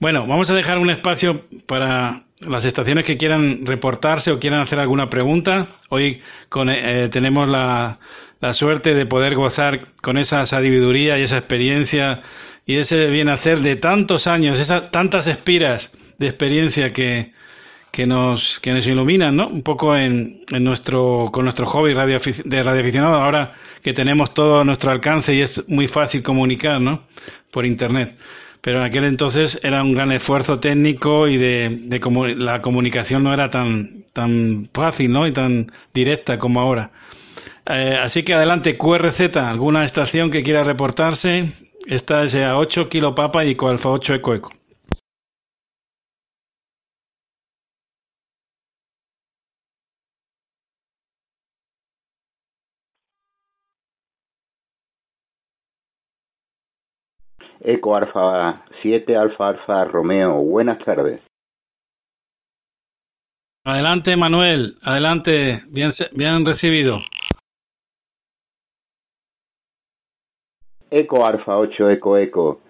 Bueno, vamos a dejar un espacio para las estaciones que quieran reportarse o quieran hacer alguna pregunta. Hoy con, eh, tenemos la, la suerte de poder gozar con esa sabiduría y esa experiencia y ese bien hacer de tantos años, esas tantas espiras de experiencia que, que nos que nos iluminan, ¿no? Un poco en, en nuestro con nuestro hobby radio, de radioaficionado ahora que tenemos todo a nuestro alcance y es muy fácil comunicar, ¿no? Por internet. Pero en aquel entonces era un gran esfuerzo técnico y de, de como la comunicación no era tan tan fácil, ¿no? Y tan directa como ahora. Eh, así que adelante, QRZ, alguna estación que quiera reportarse. Esta es a 8 kilo papa y alfa 8 eco eco. Eco Alfa 7 Alfa Alfa Romeo. Buenas tardes. Adelante, Manuel. Adelante. Bien, bien recibido. Eco Alfa 8 Eco Eco.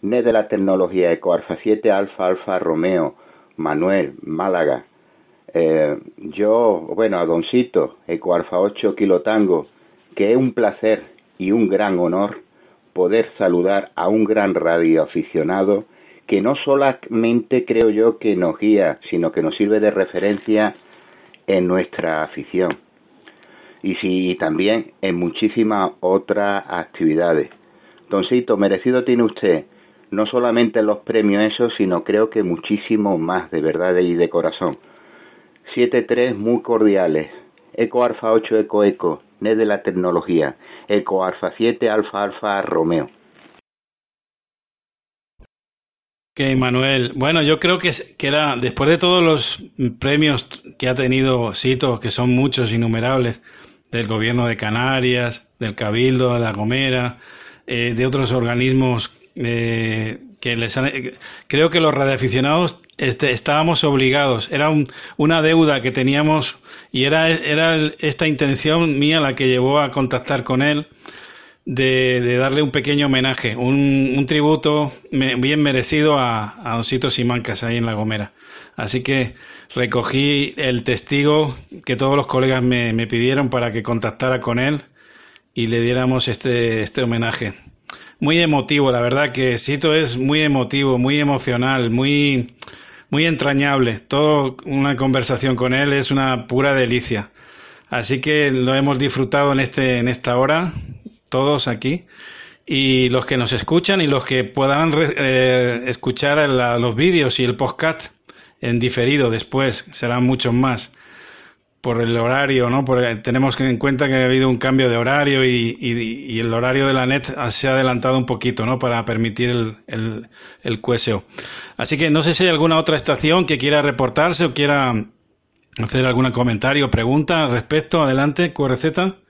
NET de la tecnología Eco Alfa 7 Alfa Alfa Romeo. Manuel, Málaga. Eh, yo, bueno, a Doncito, Eco Alfa 8 Kilo Tango, que es un placer y un gran honor poder saludar a un gran radioaficionado que no solamente creo yo que nos guía, sino que nos sirve de referencia en nuestra afición y sí, también en muchísimas otras actividades. Doncito, merecido tiene usted no solamente los premios esos, sino creo que muchísimo más, de verdad y de corazón. 7-3 muy cordiales. Eco Alfa 8 Eco Eco. NET de la tecnología. Eco Alfa 7 Alfa Alfa Romeo. Ok, Manuel. Bueno, yo creo que, que era, después de todos los premios que ha tenido Cito, que son muchos, innumerables, del gobierno de Canarias, del Cabildo, de La Gomera, eh, de otros organismos eh, que les han, creo que los radioaficionados este, estábamos obligados, era un, una deuda que teníamos y era, era esta intención mía la que llevó a contactar con él de, de darle un pequeño homenaje, un, un tributo bien merecido a, a Don Simancas ahí en La Gomera. Así que recogí el testigo que todos los colegas me, me pidieron para que contactara con él y le diéramos este, este homenaje. Muy emotivo, la verdad que Cito es muy emotivo, muy emocional, muy muy entrañable. Todo una conversación con él es una pura delicia. Así que lo hemos disfrutado en este en esta hora todos aquí y los que nos escuchan y los que puedan eh, escuchar los vídeos y el podcast en diferido después serán muchos más por el horario, ¿no? Porque tenemos que en cuenta que ha habido un cambio de horario y, y, el horario de la net se ha adelantado un poquito, ¿no? Para permitir el, el, el QSO. Así que no sé si hay alguna otra estación que quiera reportarse o quiera hacer algún comentario o pregunta al respecto. Adelante, QRZ.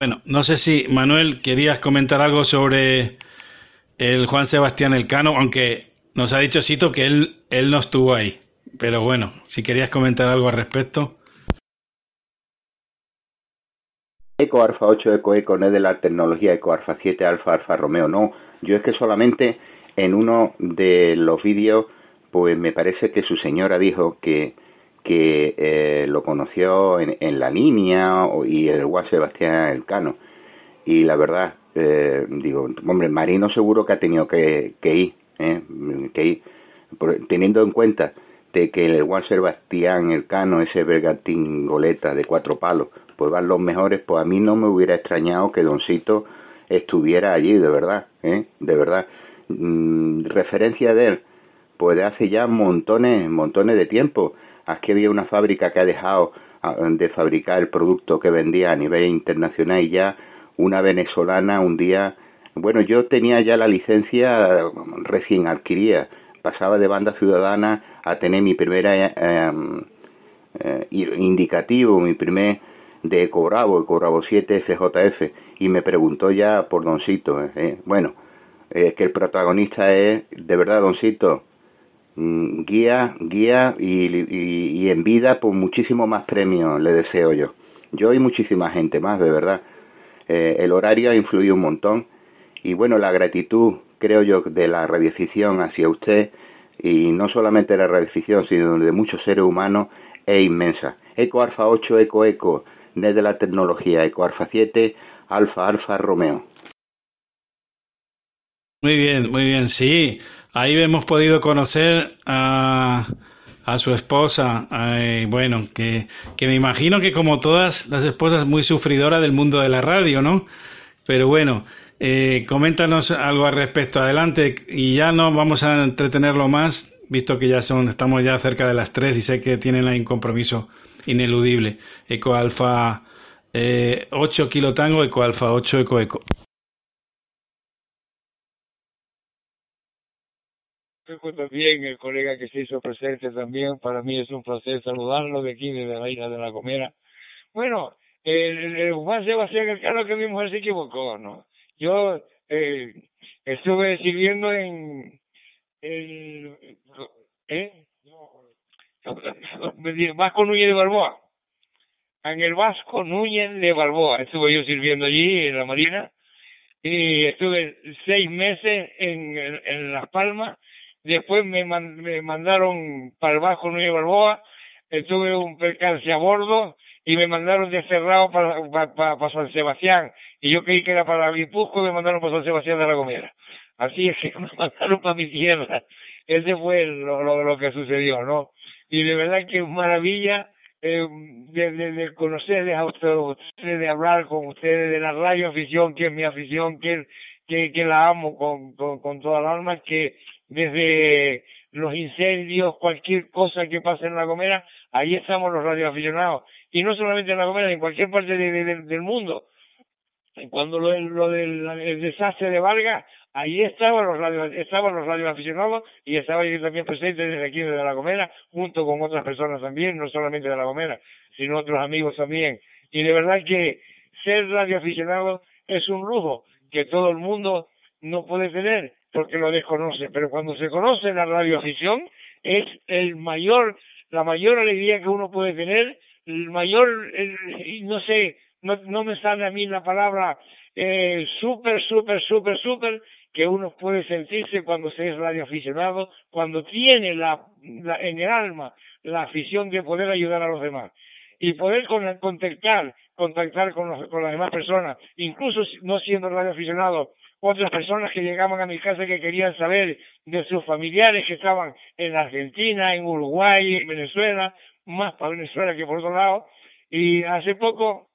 Bueno, no sé si Manuel querías comentar algo sobre el Juan Sebastián Elcano, aunque nos ha dicho Cito que él, él no estuvo ahí. Pero bueno, si querías comentar algo al respecto. Eco Alfa 8 Eco Eco no es de la tecnología Eco Alfa 7 Alfa Alfa Romeo, no. Yo es que solamente en uno de los vídeos, pues me parece que su señora dijo que que eh, lo conoció en, en, la línea y el Juan Sebastián Elcano. Y la verdad, eh, digo, hombre, Marino seguro que ha tenido que, ir, ¿eh? que ir, teniendo en cuenta de que el Juan Sebastián Elcano, ese bergantín goleta de cuatro palos, pues van los mejores, pues a mí no me hubiera extrañado que Doncito estuviera allí, de verdad, ¿eh? de verdad. Mm, referencia de él, pues de hace ya montones, montones de tiempo. Aquí había una fábrica que ha dejado ah, de fabricar el producto que vendía a nivel internacional y ya una venezolana un día, bueno, yo tenía ya la licencia recién adquirida, pasaba de banda ciudadana a tener mi primera em, eh, indicativo, mi primer de Eco Bravo, Eco Bravo 7 SJF, y me preguntó ya por Doncito. Eh, bueno, es que el protagonista es, de verdad, Doncito, guía, guía y, y, en vida, pues muchísimo más premio le deseo yo. Yo y muchísima gente más, de verdad. Eh, el horario ha influido un montón y bueno, la gratitud, creo yo, de la radiodifusión hacia usted y no solamente de la radiodifusión, sino de muchos seres humanos es inmensa. Eco Alfa 8, Eco Eco, desde la tecnología, Eco Alfa 7, Alfa Alfa Romeo. Muy bien, muy bien, sí. Ahí hemos podido conocer a, a su esposa, bueno, que, que me imagino que como todas las esposas muy sufridora del mundo de la radio, ¿no? Pero bueno, eh, coméntanos algo al respecto, adelante, y ya no vamos a entretenerlo más, visto que ya son, estamos ya cerca de las tres y sé que tienen ahí un compromiso ineludible. Eco Alfa eh, 8 Kilo Tango, Eco Alfa 8 Eco Eco. También el colega que se hizo presente también, para mí es un placer saludarlo de aquí, desde la isla de la Comera. Bueno, el, el Juan Sebastián Elcano que mi mujer se equivocó, ¿no? Yo eh, estuve sirviendo en el ¿eh? Vasco Núñez de Balboa. En el Vasco Núñez de Balboa estuve yo sirviendo allí en la Marina y estuve seis meses en, en, Las Palmas. Después me, me mandaron para el Núñez de Balboa. Tuve un percance a bordo y me mandaron de cerrado para, para, San Sebastián. Y yo creí que era para Guipúzcoa y me mandaron para San Sebastián de la Gomera. Así es que me mandaron para mi tierra. Ese fue lo, lo, que sucedió, ¿no? Y de verdad que maravilla eh, de, de, de, conocerles a ustedes, de hablar con ustedes de la radio afición, que es mi afición, que, la amo con, con, con toda la alma, que desde los incendios, cualquier cosa que pase en La Gomera, ahí estamos los radioaficionados. Y no solamente en La Gomera, en cualquier parte de, del mundo. Cuando lo, lo del el desastre de Vargas, ahí estaban los radio, estaban los radioaficionados y estaba yo también presente desde aquí, desde La Gomera, junto con otras personas también, no solamente de La Gomera, sino otros amigos también. Y de verdad que ser radioaficionado es un lujo que todo el mundo no puede tener porque lo desconoce, pero cuando se conoce la radioafición es el mayor, la mayor alegría que uno puede tener, el mayor, el, no sé, no, me sale a mí la palabra eh, súper, súper, súper, súper, que uno puede sentirse cuando se es radioaficionado, cuando tiene la, la, en el alma la afición de poder ayudar a los demás. Y poder contactar, contactar con, con las demás personas, incluso no siendo radioaficionado, otras personas que llegaban a mi casa que querían saber de sus familiares que estaban en Argentina, en Uruguay, en Venezuela, más para Venezuela que por otro lado. Y hace poco,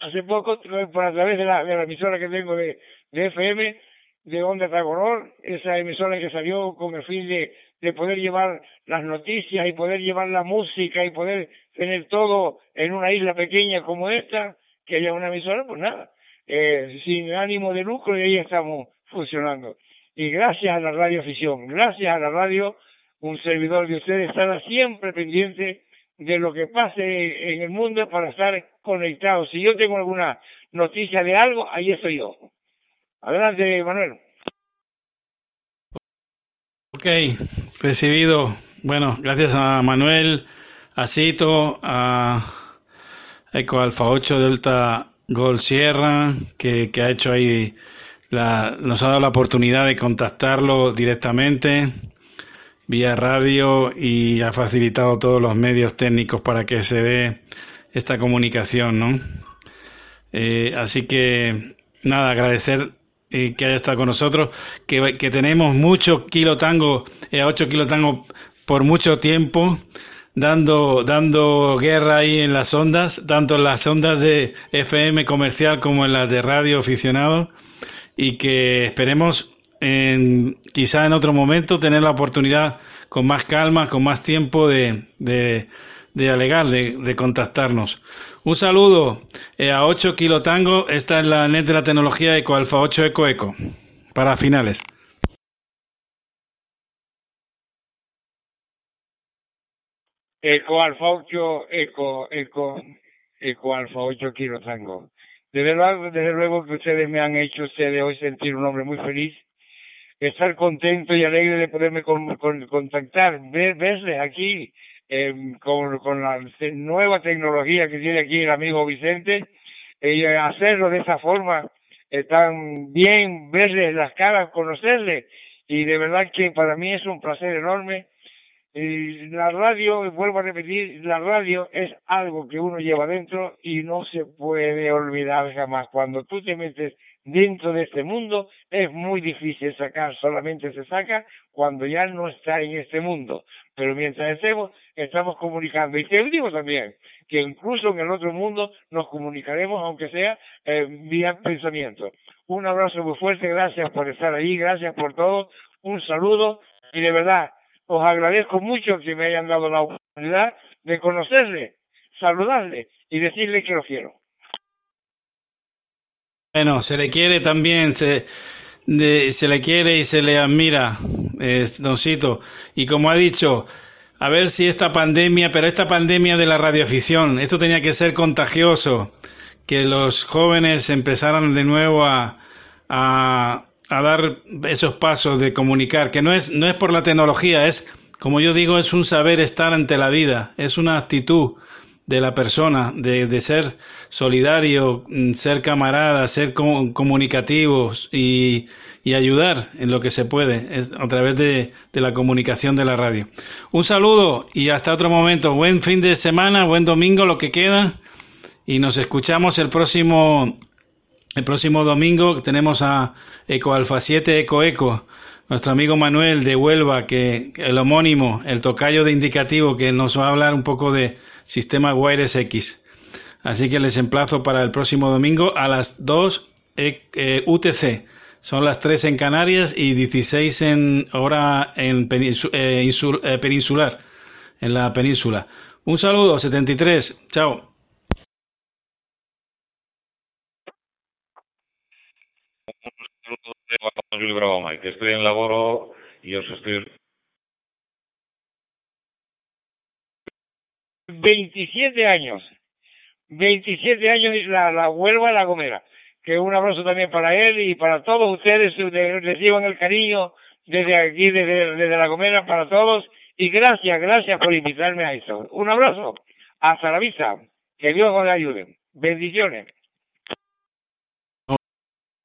hace poco, por a través de la, emisora que tengo de, FM, de Onda Tagonor, esa emisora que salió con el fin de, de poder llevar las noticias y poder llevar la música y poder tener todo en una isla pequeña como esta, que haya una emisora, pues nada, eh, sin ánimo de lucro y ahí estamos funcionando. Y gracias a la radio afición, gracias a la radio, un servidor de ustedes estará siempre pendiente de lo que pase en el mundo para estar conectado. Si yo tengo alguna noticia de algo, ahí estoy yo. Adelante, Manuel. Ok, recibido. Bueno, gracias a Manuel, a Cito, a Eco Alfa 8 Delta Gol Sierra, que, que ha hecho ahí, la, nos ha dado la oportunidad de contactarlo directamente vía radio y ha facilitado todos los medios técnicos para que se dé esta comunicación, ¿no? Eh, así que nada, agradecer eh, que haya estado con nosotros, que, que tenemos mucho kilo tango, eh, 8 kilo tango por mucho tiempo dando, dando guerra ahí en las ondas, tanto en las ondas de FM comercial como en las de radio aficionado, y que esperemos en, quizá en otro momento tener la oportunidad con más calma, con más tiempo de, de, alegar, de, de contactarnos. Un saludo eh, a 8 Kilo Tango, esta es la net de la tecnología Eco Alfa 8 Eco Eco, para finales. Eco Alfa 8, Eco, Eco, Eco Alfa 8 Kilo Tango. Desde luego, desde luego que ustedes me han hecho ustedes hoy sentir un hombre muy feliz, estar contento y alegre de poderme con, con, contactar, ver, verles aquí eh, con, con, la nueva tecnología que tiene aquí el amigo Vicente, y eh, hacerlo de esa forma, eh, tan bien, verles las caras, conocerles, y de verdad que para mí es un placer enorme la radio, vuelvo a repetir, la radio es algo que uno lleva dentro y no se puede olvidar jamás. Cuando tú te metes dentro de este mundo es muy difícil sacar, solamente se saca cuando ya no está en este mundo. Pero mientras estemos, estamos comunicando. Y te digo también, que incluso en el otro mundo nos comunicaremos, aunque sea eh, vía pensamiento. Un abrazo muy fuerte, gracias por estar ahí, gracias por todo, un saludo y de verdad, os agradezco mucho que me hayan dado la oportunidad de conocerle, saludarle y decirle que lo quiero. Bueno, se le quiere también, se, se le quiere y se le admira, eh, doncito. Y como ha dicho, a ver si esta pandemia, pero esta pandemia de la radioafición, esto tenía que ser contagioso, que los jóvenes empezaran de nuevo a, a, a dar esos pasos de comunicar, que no es, no es por la tecnología, es, como yo digo, es un saber estar ante la vida, es una actitud de la persona, de, de ser solidario, mm, ser camarada, ser comunicativos y, y, ayudar en lo que se puede a través de, de la comunicación de la radio. Un saludo y hasta otro momento. Buen fin de semana, buen domingo, lo que queda. Y nos escuchamos el próximo, el próximo domingo. Tenemos a Eco Alfa 7 Eco Eco, nuestro amigo Manuel de Huelva, que el homónimo, el tocayo de indicativo, que nos va a hablar un poco de sistema Wires X. Así que les emplazo para el próximo domingo a las 2 e, eh, UTC. Son las 3 en Canarias y 16 en hora en eh, eh, peninsular, en la península. Un saludo, 73. Chao. Que estoy en laboro y os estoy 27 años. 27 años la, la Huelva La Gomera. Que un abrazo también para él y para todos ustedes. Reciban el cariño desde aquí, desde, desde La Gomera, para todos. Y gracias, gracias por invitarme a eso. Un abrazo. Hasta la vista. Que Dios os ayude. Bendiciones.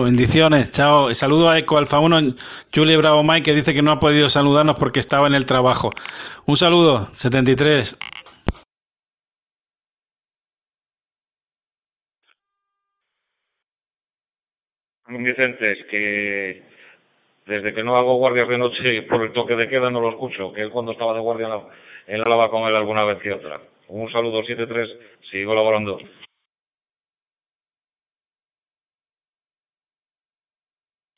Bendiciones, chao. Saludo a Eco Alfa 1, Julie Bravo Mike, que dice que no ha podido saludarnos porque estaba en el trabajo. Un saludo, 73. Vicente, que desde que no hago guardias de noche por el toque de queda no lo escucho, que él cuando estaba de guardia en la, en la lava con él alguna vez que otra. Un saludo 73, sigo laborando.